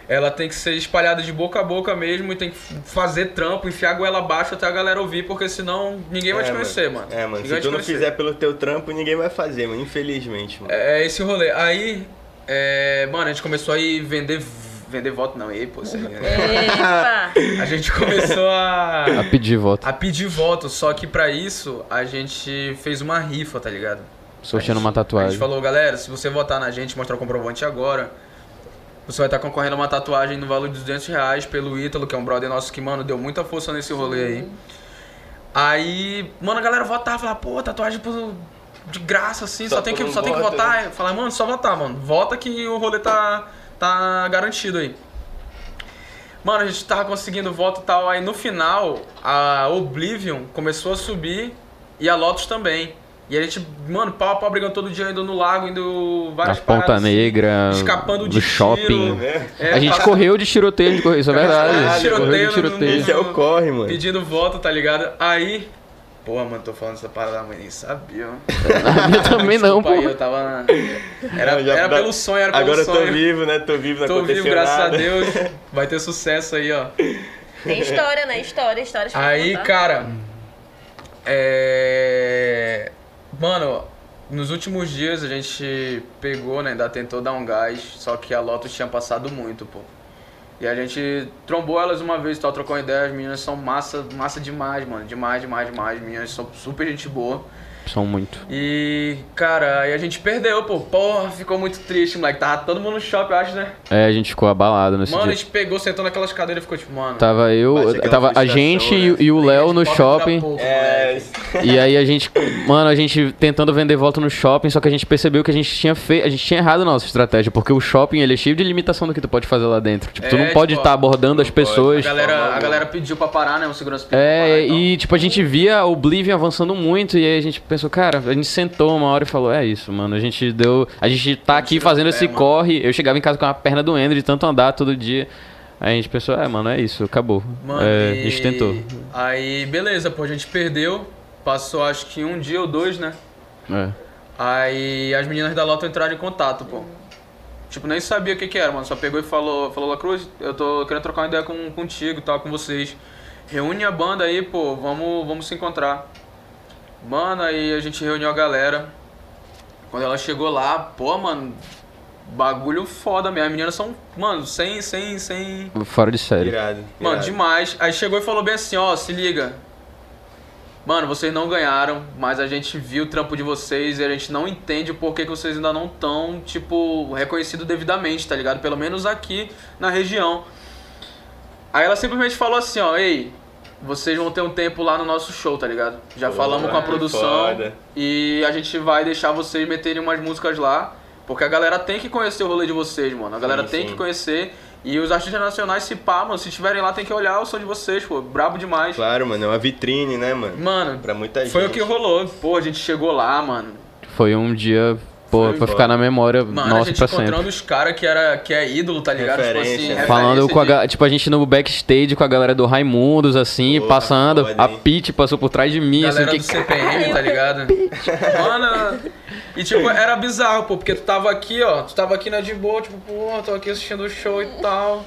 [SPEAKER 3] ela tem que ser espalhada de boca a boca mesmo e tem que fazer trampo, enfiar a goela abaixo até a galera ouvir, porque senão ninguém vai
[SPEAKER 1] É,
[SPEAKER 3] te conhecer, mano.
[SPEAKER 1] É, mano,
[SPEAKER 3] Ninguém
[SPEAKER 1] se tu não fizer pelo teu trampo, ninguém vai fazer, mano. Infelizmente, mano.
[SPEAKER 3] É, é esse rolê. Aí, é, mano, a gente começou a ir vender. Vender voto não, ei, pô, né?
[SPEAKER 2] Epa!
[SPEAKER 3] A gente começou a.
[SPEAKER 4] A pedir voto.
[SPEAKER 3] a pedir voto, só que pra isso a gente fez uma rifa, tá ligado?
[SPEAKER 4] Sorteando uma
[SPEAKER 3] A
[SPEAKER 4] tatuagem.
[SPEAKER 3] gente falou, galera, se você votar na gente, mostrar o comprovante agora, você vai estar concorrendo a uma tatuagem no valor de 200 reais pelo Ítalo, que é um brother nosso que, mano, deu muita força nesse rolê aí. Aí, mano, a galera votava, falava, pô, tatuagem por- de graça, assim, só,
[SPEAKER 1] Só
[SPEAKER 3] tem, que, só tem que
[SPEAKER 1] voto,
[SPEAKER 3] votar. Eu falava, mano, só votar, mano. Vota que o rolê tá, tá garantido aí. Mano, a gente tava conseguindo voto e tal. Aí no final, a Oblivion começou a subir e a Lotus também. E a gente, mano, pau a pau brigando todo dia, indo no lago, indo
[SPEAKER 4] Na
[SPEAKER 3] várias
[SPEAKER 4] Ponta
[SPEAKER 3] paradas, assim,
[SPEAKER 4] Negra,
[SPEAKER 3] escapando de
[SPEAKER 4] do shopping.
[SPEAKER 3] tiro.
[SPEAKER 1] Né?
[SPEAKER 3] É,
[SPEAKER 4] a gente correu de tiroteio, a gente correu, isso é verdade.
[SPEAKER 3] Caralho,
[SPEAKER 4] A gente correu
[SPEAKER 3] tiroteio
[SPEAKER 4] de
[SPEAKER 3] no-
[SPEAKER 4] tiroteio.
[SPEAKER 1] Esse é o corre, mano.
[SPEAKER 3] pedindo voto, tá ligado? Aí. Porra, mano, tô falando essa parada, mas nem sabia.
[SPEAKER 4] Eu também não, pô.
[SPEAKER 3] aí, eu tava na... Era,
[SPEAKER 1] Não, já
[SPEAKER 3] era
[SPEAKER 1] dá-
[SPEAKER 3] pelo sonho, era pelo
[SPEAKER 1] Agora eu
[SPEAKER 3] sonho.
[SPEAKER 1] tô vivo, né? Tô vivo, não
[SPEAKER 3] Tô
[SPEAKER 1] aconteceu
[SPEAKER 3] vivo, graças
[SPEAKER 1] nada.
[SPEAKER 3] a Deus. Vai ter sucesso aí, ó.
[SPEAKER 2] Tem história, né? História, história.
[SPEAKER 3] Aí, cara. É. Mano, nos últimos dias a gente pegou, né? Ainda tentou dar um gás, só que a Lotus tinha passado muito, pô. E a gente trombou elas uma vez, tal, trocou ideia. As meninas são massa, massa demais, mano. Demais, demais, demais. As meninas são super gente boa.
[SPEAKER 4] São muito.
[SPEAKER 3] E, cara, aí a gente perdeu, pô. Porra, ficou muito triste, moleque. Tava todo mundo no shopping, eu acho, né?
[SPEAKER 4] É, a gente ficou abalado nesse
[SPEAKER 3] Mano, a
[SPEAKER 4] dia.
[SPEAKER 3] gente pegou, sentou naquelas cadeiras e ficou tipo, mano.
[SPEAKER 4] Tava eu, tava a gente e,
[SPEAKER 1] né?
[SPEAKER 4] e o Léo no shopping.
[SPEAKER 3] porra,
[SPEAKER 1] É.
[SPEAKER 4] E aí a gente, mano, a gente tentando vender volta no shopping, só que a gente percebeu que a gente tinha feito, a gente tinha errado a nossa estratégia, porque o shopping ele é cheio de limitação do que tu pode fazer lá dentro. Tipo, tu
[SPEAKER 3] É,
[SPEAKER 4] não pode
[SPEAKER 3] tipo,
[SPEAKER 4] estar abordando as
[SPEAKER 1] pode.
[SPEAKER 4] pessoas.
[SPEAKER 3] A galera, a galera pediu pra parar, né? O segurança pediu
[SPEAKER 4] É,
[SPEAKER 3] pra parar então.
[SPEAKER 4] e tipo, a gente via a Oblivion avançando muito, e aí a gente pensou, cara, a gente sentou uma hora e falou, é isso, mano, a gente deu. A gente tá aqui fazendo esse corre. Eu chegava em casa com a perna doendo de tanto andar todo dia. Aí a gente pensou, é, mano, é isso, acabou.
[SPEAKER 3] Mano,
[SPEAKER 4] é, A gente tentou.
[SPEAKER 3] Aí, beleza, pô, a gente perdeu. Passou acho que um dia ou dois, né?
[SPEAKER 4] É.
[SPEAKER 3] Aí as meninas da Loto entraram em contato, pô. Tipo, nem sabia o que que era, mano. Só pegou e falou, falou, La Cruz, eu tô querendo trocar uma ideia com, contigo e tal, com vocês. Reúne a banda aí, pô, vamos, vamos se encontrar. Mano, aí a gente reuniu a galera. Quando ela chegou lá, pô, mano, bagulho foda mesmo. As meninas são, mano, sem, sem, sem...
[SPEAKER 4] Fora de série.
[SPEAKER 1] Irado.
[SPEAKER 3] Mano,
[SPEAKER 1] irado.
[SPEAKER 3] demais. Aí chegou e falou bem assim, ó, se liga. Mano, vocês não ganharam, mas a gente viu o trampo de vocês e a gente não entende o porquê que vocês ainda não estão, tipo, reconhecido devidamente, tá ligado? Pelo menos aqui na região. Aí ela simplesmente falou assim, ó, ei, vocês vão ter um tempo lá no nosso show, tá ligado? Já
[SPEAKER 1] Pô,
[SPEAKER 3] falamos com a produção
[SPEAKER 1] foda.
[SPEAKER 3] e a gente vai deixar vocês meterem umas músicas lá, porque a galera tem que conhecer o rolê de vocês, mano. A galera
[SPEAKER 1] Sim,
[SPEAKER 3] tem
[SPEAKER 1] sim.
[SPEAKER 3] que conhecer. E os artistas nacionais, se pá, mano, se estiverem lá, tem que olhar o som de vocês, pô. Brabo demais.
[SPEAKER 1] Claro, mano, é uma vitrine, né, mano?
[SPEAKER 3] Mano,
[SPEAKER 1] Pra muita gente.
[SPEAKER 3] foi o que rolou. Pô, a gente chegou lá, mano.
[SPEAKER 4] Foi um dia, pô,
[SPEAKER 3] Foi
[SPEAKER 4] pra ficar na memória
[SPEAKER 3] Mano, a
[SPEAKER 4] nossa
[SPEAKER 3] gente
[SPEAKER 4] pra
[SPEAKER 3] encontrando
[SPEAKER 4] sempre.
[SPEAKER 3] os caras que, era, que é ídolo, tá ligado?
[SPEAKER 1] Referência,
[SPEAKER 3] tipo
[SPEAKER 1] né?
[SPEAKER 3] assim,
[SPEAKER 4] Falando
[SPEAKER 3] referência
[SPEAKER 4] com a,
[SPEAKER 3] de-
[SPEAKER 4] ga- tipo, a gente no backstage com a galera do Raimundos, assim, passando. a? Pete passou por trás de mim, assim,
[SPEAKER 3] Galera
[SPEAKER 4] que...
[SPEAKER 3] do CPM, tá ligado? Mano, e tipo, era bizarro, pô, porque tu tava aqui, ó, tu tava aqui na de boa, tipo, pô, tô aqui assistindo o show e tal.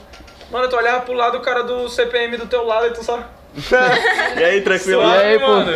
[SPEAKER 3] Mano, tu olhava pro lado, o cara do CPM do teu lado e tu só...
[SPEAKER 1] E aí, tranquilo?
[SPEAKER 4] E aí, pô?
[SPEAKER 3] mano?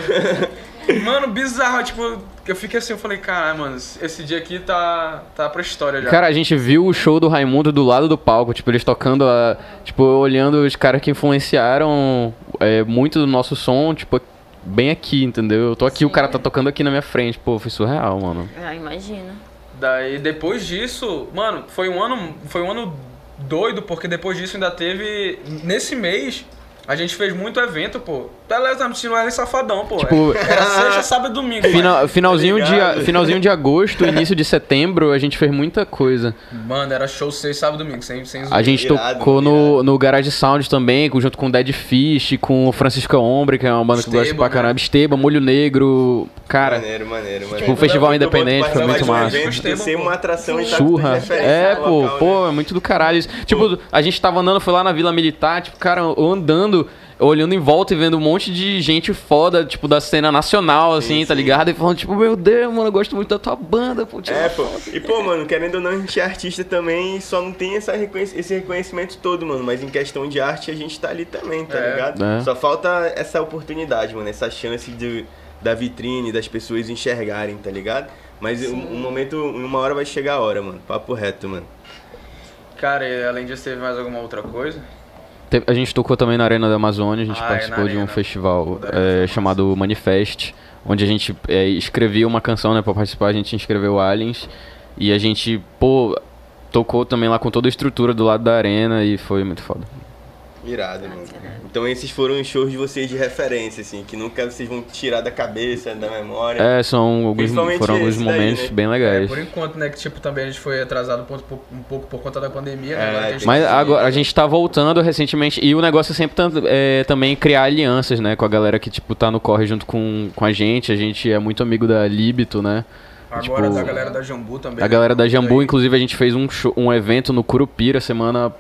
[SPEAKER 3] Mano, bizarro, tipo, eu fiquei assim, eu falei, caralho, mano, esse dia aqui tá, tá pra história já.
[SPEAKER 4] Cara, a gente viu o show do Raimundo do lado do palco, tipo, eles tocando, a, tipo, olhando os caras que influenciaram é, muito do nosso som, tipo, bem aqui, entendeu? Eu tô aqui, o cara tá tocando aqui na minha frente, pô, foi surreal, mano.
[SPEAKER 2] Ah, imagina.
[SPEAKER 3] Daí depois disso, mano, foi um ano, foi um ano doido, porque depois disso ainda teve nesse mês a gente fez muito evento, pô. Beleza, não era safadão, pô.
[SPEAKER 4] Tipo-
[SPEAKER 3] era sexta, sábado e domingo.
[SPEAKER 4] Final- finalzinho,
[SPEAKER 1] Tá
[SPEAKER 4] de, finalzinho de agosto, início de setembro, a gente fez muita coisa.
[SPEAKER 3] mano. Era show sexta, sábado e domingo, sem, sem
[SPEAKER 4] A gente
[SPEAKER 1] Irado,
[SPEAKER 4] tocou
[SPEAKER 1] mano,
[SPEAKER 4] no,
[SPEAKER 1] irado.
[SPEAKER 4] no Garage Sound também, com- junto com Dead Fish, com o Francisco Ombre, que é uma banda que eu gosto
[SPEAKER 3] Esteban,
[SPEAKER 4] pra caramba. Esteban, Molho Negro. Cara,
[SPEAKER 1] Maneiro, maneiro, maneiro.
[SPEAKER 4] tipo, o festival independente foi muito
[SPEAKER 1] um
[SPEAKER 4] massa.
[SPEAKER 1] evento,
[SPEAKER 3] Gostei,
[SPEAKER 1] ser
[SPEAKER 3] pô.
[SPEAKER 1] uma atração e tá
[SPEAKER 4] Surra.
[SPEAKER 1] referência
[SPEAKER 4] É, pô,
[SPEAKER 1] local,
[SPEAKER 4] pô,
[SPEAKER 1] né?
[SPEAKER 4] é muito do caralho. isso. Tipo, a gente tava andando, foi lá na Vila Militar, tipo, cara, eu andando, olhando em volta e vendo um monte de gente foda, tipo, da cena nacional, assim,
[SPEAKER 1] Sim,
[SPEAKER 4] tá
[SPEAKER 1] sim.
[SPEAKER 4] ligado? E falando, tipo, meu Deus, mano, eu gosto muito da tua banda, pô. tira
[SPEAKER 1] É, pô. E, pô, mano, querendo ou não, a gente é artista também e só não tem essa reconhec- esse reconhecimento todo, mano. Mas em questão de arte, a gente tá ali também, tá
[SPEAKER 3] É.
[SPEAKER 1] ligado?
[SPEAKER 4] É.
[SPEAKER 1] Só falta essa oportunidade, mano. Essa chance de, da vitrine, das pessoas enxergarem, tá ligado? Mas um, um momento, uma hora vai chegar a hora, mano. Papo reto, mano.
[SPEAKER 3] Cara, e além disso, teve mais alguma outra coisa?
[SPEAKER 4] A gente tocou também na Arena da Amazônia, a gente
[SPEAKER 3] Ah, é,
[SPEAKER 4] participou
[SPEAKER 3] na
[SPEAKER 4] de um festival é, chamado Manifest, onde a gente é, escrevia uma canção, né, pra participar, a gente escreveu Aliens, e a gente, pô, tocou também lá com toda a estrutura do lado da arena e foi muito foda.
[SPEAKER 1] Irado, mano. Então esses foram os shows de vocês de referência, assim, que nunca vocês vão tirar da cabeça, da memória.
[SPEAKER 4] É, são alguns, foram alguns
[SPEAKER 1] esse daí,
[SPEAKER 4] momentos
[SPEAKER 1] né?
[SPEAKER 4] bem
[SPEAKER 3] É,
[SPEAKER 4] legais.
[SPEAKER 3] por enquanto, né? Que tipo, também a gente foi atrasado um pouco, um pouco por conta da pandemia, né?
[SPEAKER 1] É,
[SPEAKER 3] Agora que a gente
[SPEAKER 4] Mas
[SPEAKER 3] tá
[SPEAKER 4] agora a
[SPEAKER 3] seguindo.
[SPEAKER 4] gente tá voltando recentemente e o negócio é sempre tanto- é, também criar alianças, né, com a galera que tipo tá no corre junto com, com a gente. A gente é muito amigo da Libito, né?
[SPEAKER 3] Agora
[SPEAKER 4] tipo,
[SPEAKER 3] da galera da Jambu também.
[SPEAKER 4] A
[SPEAKER 3] né,
[SPEAKER 4] galera da Jambu,
[SPEAKER 3] aí.
[SPEAKER 4] inclusive, a gente fez um, show- um evento no Curupira semana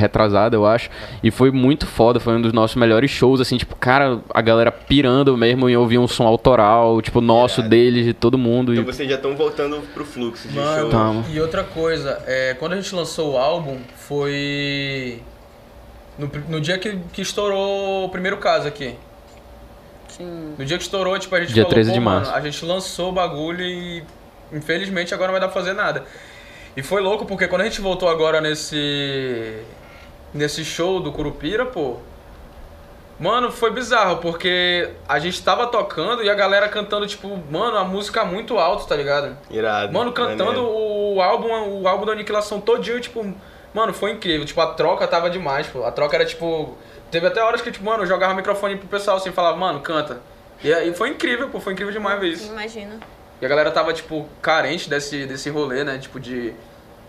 [SPEAKER 4] retrasada, eu acho. E foi muito foda, foi um dos nossos melhores shows, assim, tipo, cara, a galera pirando mesmo em ouvir um som autoral, tipo, nosso,
[SPEAKER 1] Irado.
[SPEAKER 4] deles, de todo mundo.
[SPEAKER 1] Então
[SPEAKER 4] E...
[SPEAKER 1] vocês já estão voltando pro fluxo de
[SPEAKER 3] Mano,
[SPEAKER 1] show.
[SPEAKER 4] Tamo.
[SPEAKER 3] e outra coisa, é, quando a gente lançou o álbum, foi. No, no dia que, que estourou o primeiro caso aqui.
[SPEAKER 2] Sim.
[SPEAKER 3] No dia que estourou, tipo, a gente
[SPEAKER 4] Dia
[SPEAKER 3] falou,
[SPEAKER 4] 13
[SPEAKER 3] "Pô,
[SPEAKER 4] de
[SPEAKER 3] mano,
[SPEAKER 4] março."
[SPEAKER 3] a gente lançou o bagulho e infelizmente agora não vai dar pra fazer nada. E foi louco porque quando a gente voltou agora nesse nesse show do Curupira, pô, mano, foi bizarro porque a gente tava tocando e a galera cantando tipo, mano, a música muito alto, tá ligado?
[SPEAKER 1] Irado.
[SPEAKER 3] Mano, cantando
[SPEAKER 1] maneiro.
[SPEAKER 3] o álbum, o álbum da Aniquilação todinho, tipo, mano, foi incrível. Tipo, a troca tava demais, pô. A troca era tipo. Teve até horas que, tipo, mano, eu jogava o microfone pro pessoal assim, falava, mano, canta. E aí foi incrível, pô, foi incrível demais ver isso.
[SPEAKER 2] Imagina.
[SPEAKER 3] E a galera tava, tipo, carente desse, desse rolê, né? Tipo, de,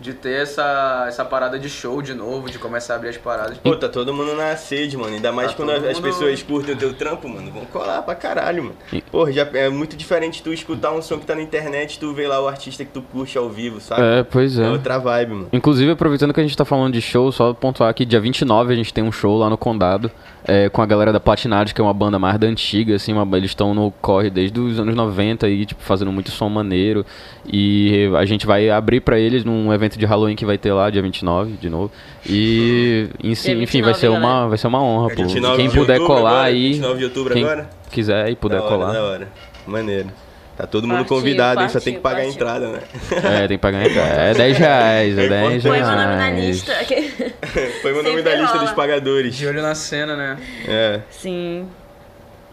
[SPEAKER 3] de ter essa, essa parada de show de novo, de começar a abrir as paradas.
[SPEAKER 1] Pô, tá todo mundo na sede, mano. Ainda mais
[SPEAKER 3] Tá
[SPEAKER 1] quando as
[SPEAKER 3] mundo-
[SPEAKER 1] pessoas curtem o teu trampo, mano. Vão colar pra caralho, mano.
[SPEAKER 4] E-
[SPEAKER 1] Porra, já é muito diferente tu escutar um som que tá na internet e tu ver lá o artista que tu curte ao vivo, sabe?
[SPEAKER 4] É, pois
[SPEAKER 1] É
[SPEAKER 4] é.
[SPEAKER 1] outra vibe, mano.
[SPEAKER 4] Inclusive, aproveitando que a gente tá falando de show, só pontuar que dia 29 a gente tem um show lá no Condado é, com a galera da Platinade, que é uma banda mais da antiga, assim, uma- eles estão no corre desde os anos 90 aí, tipo, fazendo muito som maneiro. E a gente vai abrir pra eles num evento de Halloween que vai ter lá, dia 29, de novo. E,
[SPEAKER 2] Dia
[SPEAKER 4] enfim, vai
[SPEAKER 2] 29,
[SPEAKER 4] ser, uma, vai ser uma honra,
[SPEAKER 1] É
[SPEAKER 4] pô.
[SPEAKER 1] 29
[SPEAKER 4] Quem
[SPEAKER 1] de
[SPEAKER 4] puder colar
[SPEAKER 1] agora?
[SPEAKER 4] aí,
[SPEAKER 1] 29 de outubro
[SPEAKER 4] quem
[SPEAKER 1] agora?
[SPEAKER 4] quiser e puder
[SPEAKER 1] da hora,
[SPEAKER 4] colar.
[SPEAKER 1] da hora. Maneiro. Tá todo mundo
[SPEAKER 2] Partiu,
[SPEAKER 1] convidado, hein? Só tem que
[SPEAKER 2] partiu,
[SPEAKER 1] pagar a
[SPEAKER 2] partiu.
[SPEAKER 1] entrada, né?
[SPEAKER 4] É, tem que pagar. É 10 reais, é
[SPEAKER 1] É
[SPEAKER 4] 10
[SPEAKER 2] Põe meu nome na
[SPEAKER 4] reais.
[SPEAKER 2] lista.
[SPEAKER 1] Foi meu nome da lista dos pagadores.
[SPEAKER 3] De olho na cena, né?
[SPEAKER 1] É.
[SPEAKER 2] Sim.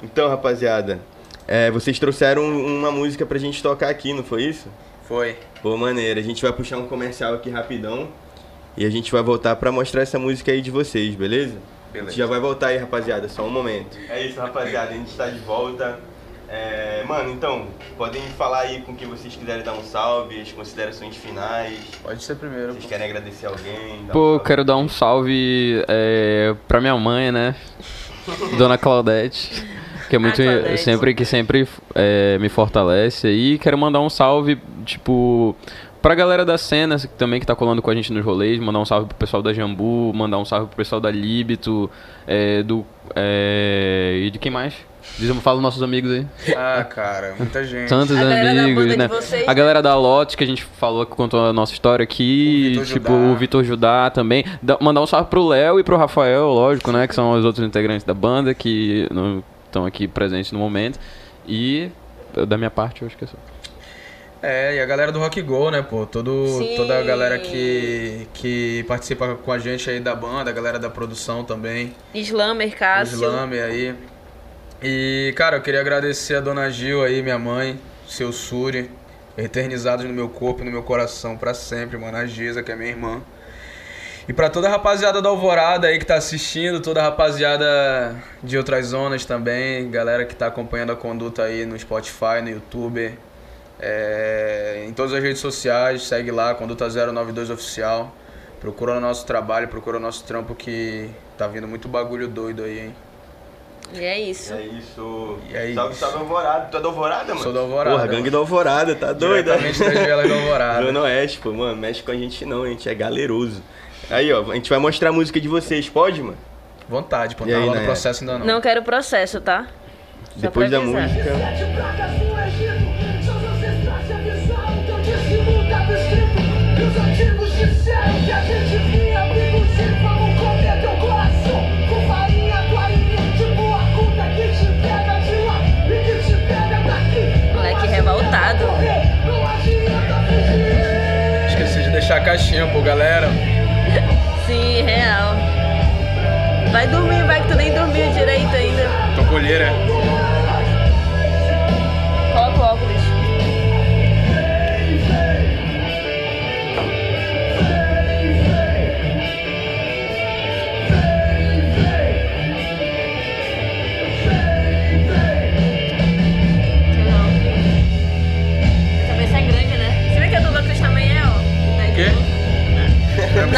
[SPEAKER 1] Então, rapaziada, é, vocês trouxeram uma música pra gente tocar aqui, não foi isso?
[SPEAKER 3] Foi.
[SPEAKER 1] Pô, maneiro. A gente vai puxar um comercial aqui rapidão. E a gente vai voltar pra mostrar essa música aí de vocês, beleza? A gente já vai voltar aí, rapaziada. Só um momento. É isso, rapaziada. A gente tá de volta. É, mano, então, podem falar aí com quem vocês quiserem dar um salve, as considerações finais.
[SPEAKER 3] Pode ser primeiro.
[SPEAKER 1] Vocês
[SPEAKER 3] pô.
[SPEAKER 1] querem agradecer alguém? um
[SPEAKER 4] Pô, eu
[SPEAKER 1] salve?
[SPEAKER 4] quero dar um salve é, pra minha mãe, né? Dona Claudete. Que é muito.
[SPEAKER 2] Claudete.
[SPEAKER 4] sempre que sempre é, me fortalece aí. Quero mandar um salve, tipo. Pra galera da cena que também que tá colando com a gente nos rolês, mandar um salve pro pessoal da Jambu, mandar um salve pro pessoal da Líbito, é, do. É, e de quem mais? Diz, fala nossos amigos aí.
[SPEAKER 3] Ah, cara, muita gente.
[SPEAKER 4] Tantos
[SPEAKER 2] A galera da
[SPEAKER 4] amigos, né?
[SPEAKER 2] vocês,
[SPEAKER 4] a
[SPEAKER 2] né?
[SPEAKER 4] galera da Lotus, que a gente falou que contou a nossa história aqui.
[SPEAKER 3] O
[SPEAKER 4] tipo,
[SPEAKER 3] Judá.
[SPEAKER 4] o Vitor Judá também. Da- mandar um salve pro Léo e pro Rafael, lógico, né? Que são os outros integrantes da banda que não estão aqui presentes no momento. E da minha parte, eu acho que é
[SPEAKER 3] e a galera do Rock Go, né, pô? Todo,
[SPEAKER 2] Sim.
[SPEAKER 3] toda a galera que, que participa com a gente aí da banda, a galera da produção também.
[SPEAKER 2] Slammer, Cássio.
[SPEAKER 3] Slame aí. E, cara, eu queria agradecer a dona Gil aí, minha mãe, seu Suri, eternizados no meu corpo e no meu coração pra sempre, mano. A Giza, que é minha irmã. E pra toda a rapaziada da Alvorada aí que tá assistindo, toda a rapaziada de outras zonas também, galera que tá acompanhando a conduta aí no Spotify, no YouTube, é, em todas as redes sociais, segue lá, Conduta 092 Oficial. Procura o nosso trabalho, procura o nosso trampo que tá vindo muito bagulho doido aí, hein?
[SPEAKER 2] E é isso.
[SPEAKER 1] É isso.
[SPEAKER 3] E aí?
[SPEAKER 1] Salve, salve Alvorada. Tu é da Alvorada, mano?
[SPEAKER 3] Sou da Alvorada,
[SPEAKER 1] Porra, gangue
[SPEAKER 3] mano.
[SPEAKER 1] da Alvorada, tá doido?
[SPEAKER 3] Diretamente das vielas da Alvorada.
[SPEAKER 1] Zona Oeste, pô, mano, mexe com a gente não, a gente é galeroso. Aí, ó, a gente vai mostrar a música de vocês, pode, mano?
[SPEAKER 3] Vontade, pô.
[SPEAKER 1] E
[SPEAKER 3] Não tá
[SPEAKER 1] aí,
[SPEAKER 3] rolando
[SPEAKER 1] Nayara?
[SPEAKER 3] processo ainda não.
[SPEAKER 2] Não quero processo, tá? Só
[SPEAKER 1] Depois da
[SPEAKER 2] avisar.
[SPEAKER 1] música.
[SPEAKER 3] Caixinha, pô, galera.
[SPEAKER 2] Sim, real. Vai dormir, vai que tu nem dormiu direito ainda.
[SPEAKER 3] Tô colheira.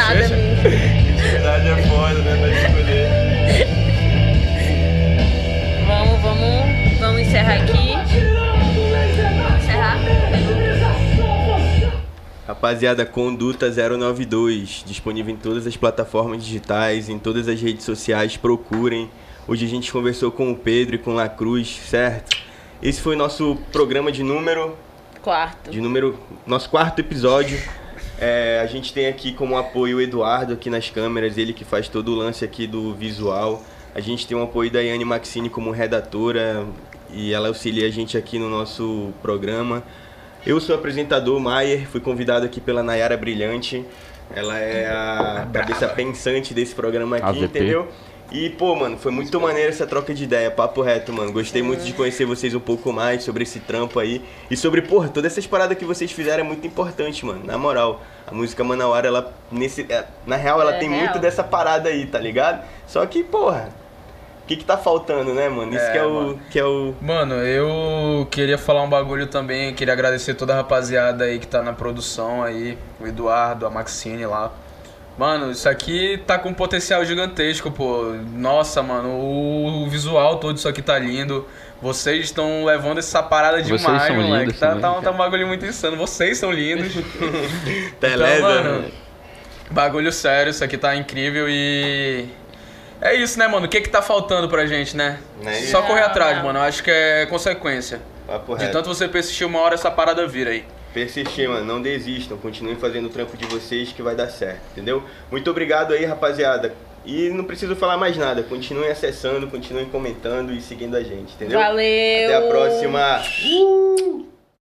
[SPEAKER 2] Nada.
[SPEAKER 1] Intimidade é foda, né? Pra escolher.
[SPEAKER 2] Vamos, vamos, vamos encerrar aqui. Vamos encerrar.
[SPEAKER 1] Rapaziada, Conduta 092, disponível em todas as plataformas digitais, em todas as redes sociais, procurem. Hoje a gente conversou com o Pedro e com La Cruz, certo? Esse foi nosso programa de número,
[SPEAKER 2] Quarto.
[SPEAKER 1] de número, nosso quarto episódio. É, a gente tem aqui como apoio o Eduardo aqui nas câmeras, ele que faz todo o lance aqui do visual. A gente tem o apoio da Yane Maxine como redatora e ela auxilia a gente aqui no nosso programa. Eu sou o apresentador Maier, fui convidado aqui pela Nayara Brilhante. Ela é a cabeça pensante desse programa aqui,
[SPEAKER 4] AVP.
[SPEAKER 1] entendeu? E, pô, mano, foi muito maneiro essa troca de ideia, papo reto, mano. Gostei muito de conhecer vocês um pouco mais sobre esse trampo aí. E sobre, porra, todas essas paradas que vocês fizeram é muito importante, mano. Na moral, a música Manauara, ela, nesse, é, na real, ela
[SPEAKER 2] É
[SPEAKER 1] tem
[SPEAKER 2] real.
[SPEAKER 1] muito dessa parada aí, tá ligado? Só que, porra, o que que tá faltando, né, mano? Isso
[SPEAKER 3] É,
[SPEAKER 1] que, é o,
[SPEAKER 3] mano.
[SPEAKER 1] que é o...
[SPEAKER 3] Mano, eu queria falar um bagulho também, queria agradecer toda a rapaziada aí que tá na produção aí, o Eduardo, a Maxine lá. Mano, isso aqui tá com um potencial gigantesco, pô. Nossa, mano, o, o visual todo isso aqui tá lindo. Vocês estão levando essa parada
[SPEAKER 4] Vocês
[SPEAKER 3] demais,
[SPEAKER 4] são
[SPEAKER 3] moleque.
[SPEAKER 4] lindos
[SPEAKER 3] Tá,
[SPEAKER 4] também,
[SPEAKER 3] tá, um- tá um bagulho muito insano. Vocês são lindos.
[SPEAKER 1] Beleza,
[SPEAKER 3] Então, mano, bagulho sério, isso aqui tá incrível e. É isso, né, mano? O que que tá faltando pra gente, né?
[SPEAKER 1] Não é?
[SPEAKER 3] Só correr
[SPEAKER 2] Não,
[SPEAKER 3] atrás, mano. Eu acho que é consequência.
[SPEAKER 1] Papo
[SPEAKER 3] De tanto você persistir uma hora, essa parada vira aí.
[SPEAKER 1] Persistir, mano, não desistam, continuem fazendo o trampo de vocês que vai dar certo, entendeu? Muito obrigado aí, rapaziada. E não preciso falar mais nada, continuem acessando, continuem comentando e seguindo a gente, entendeu?
[SPEAKER 2] Valeu.
[SPEAKER 1] Até a próxima.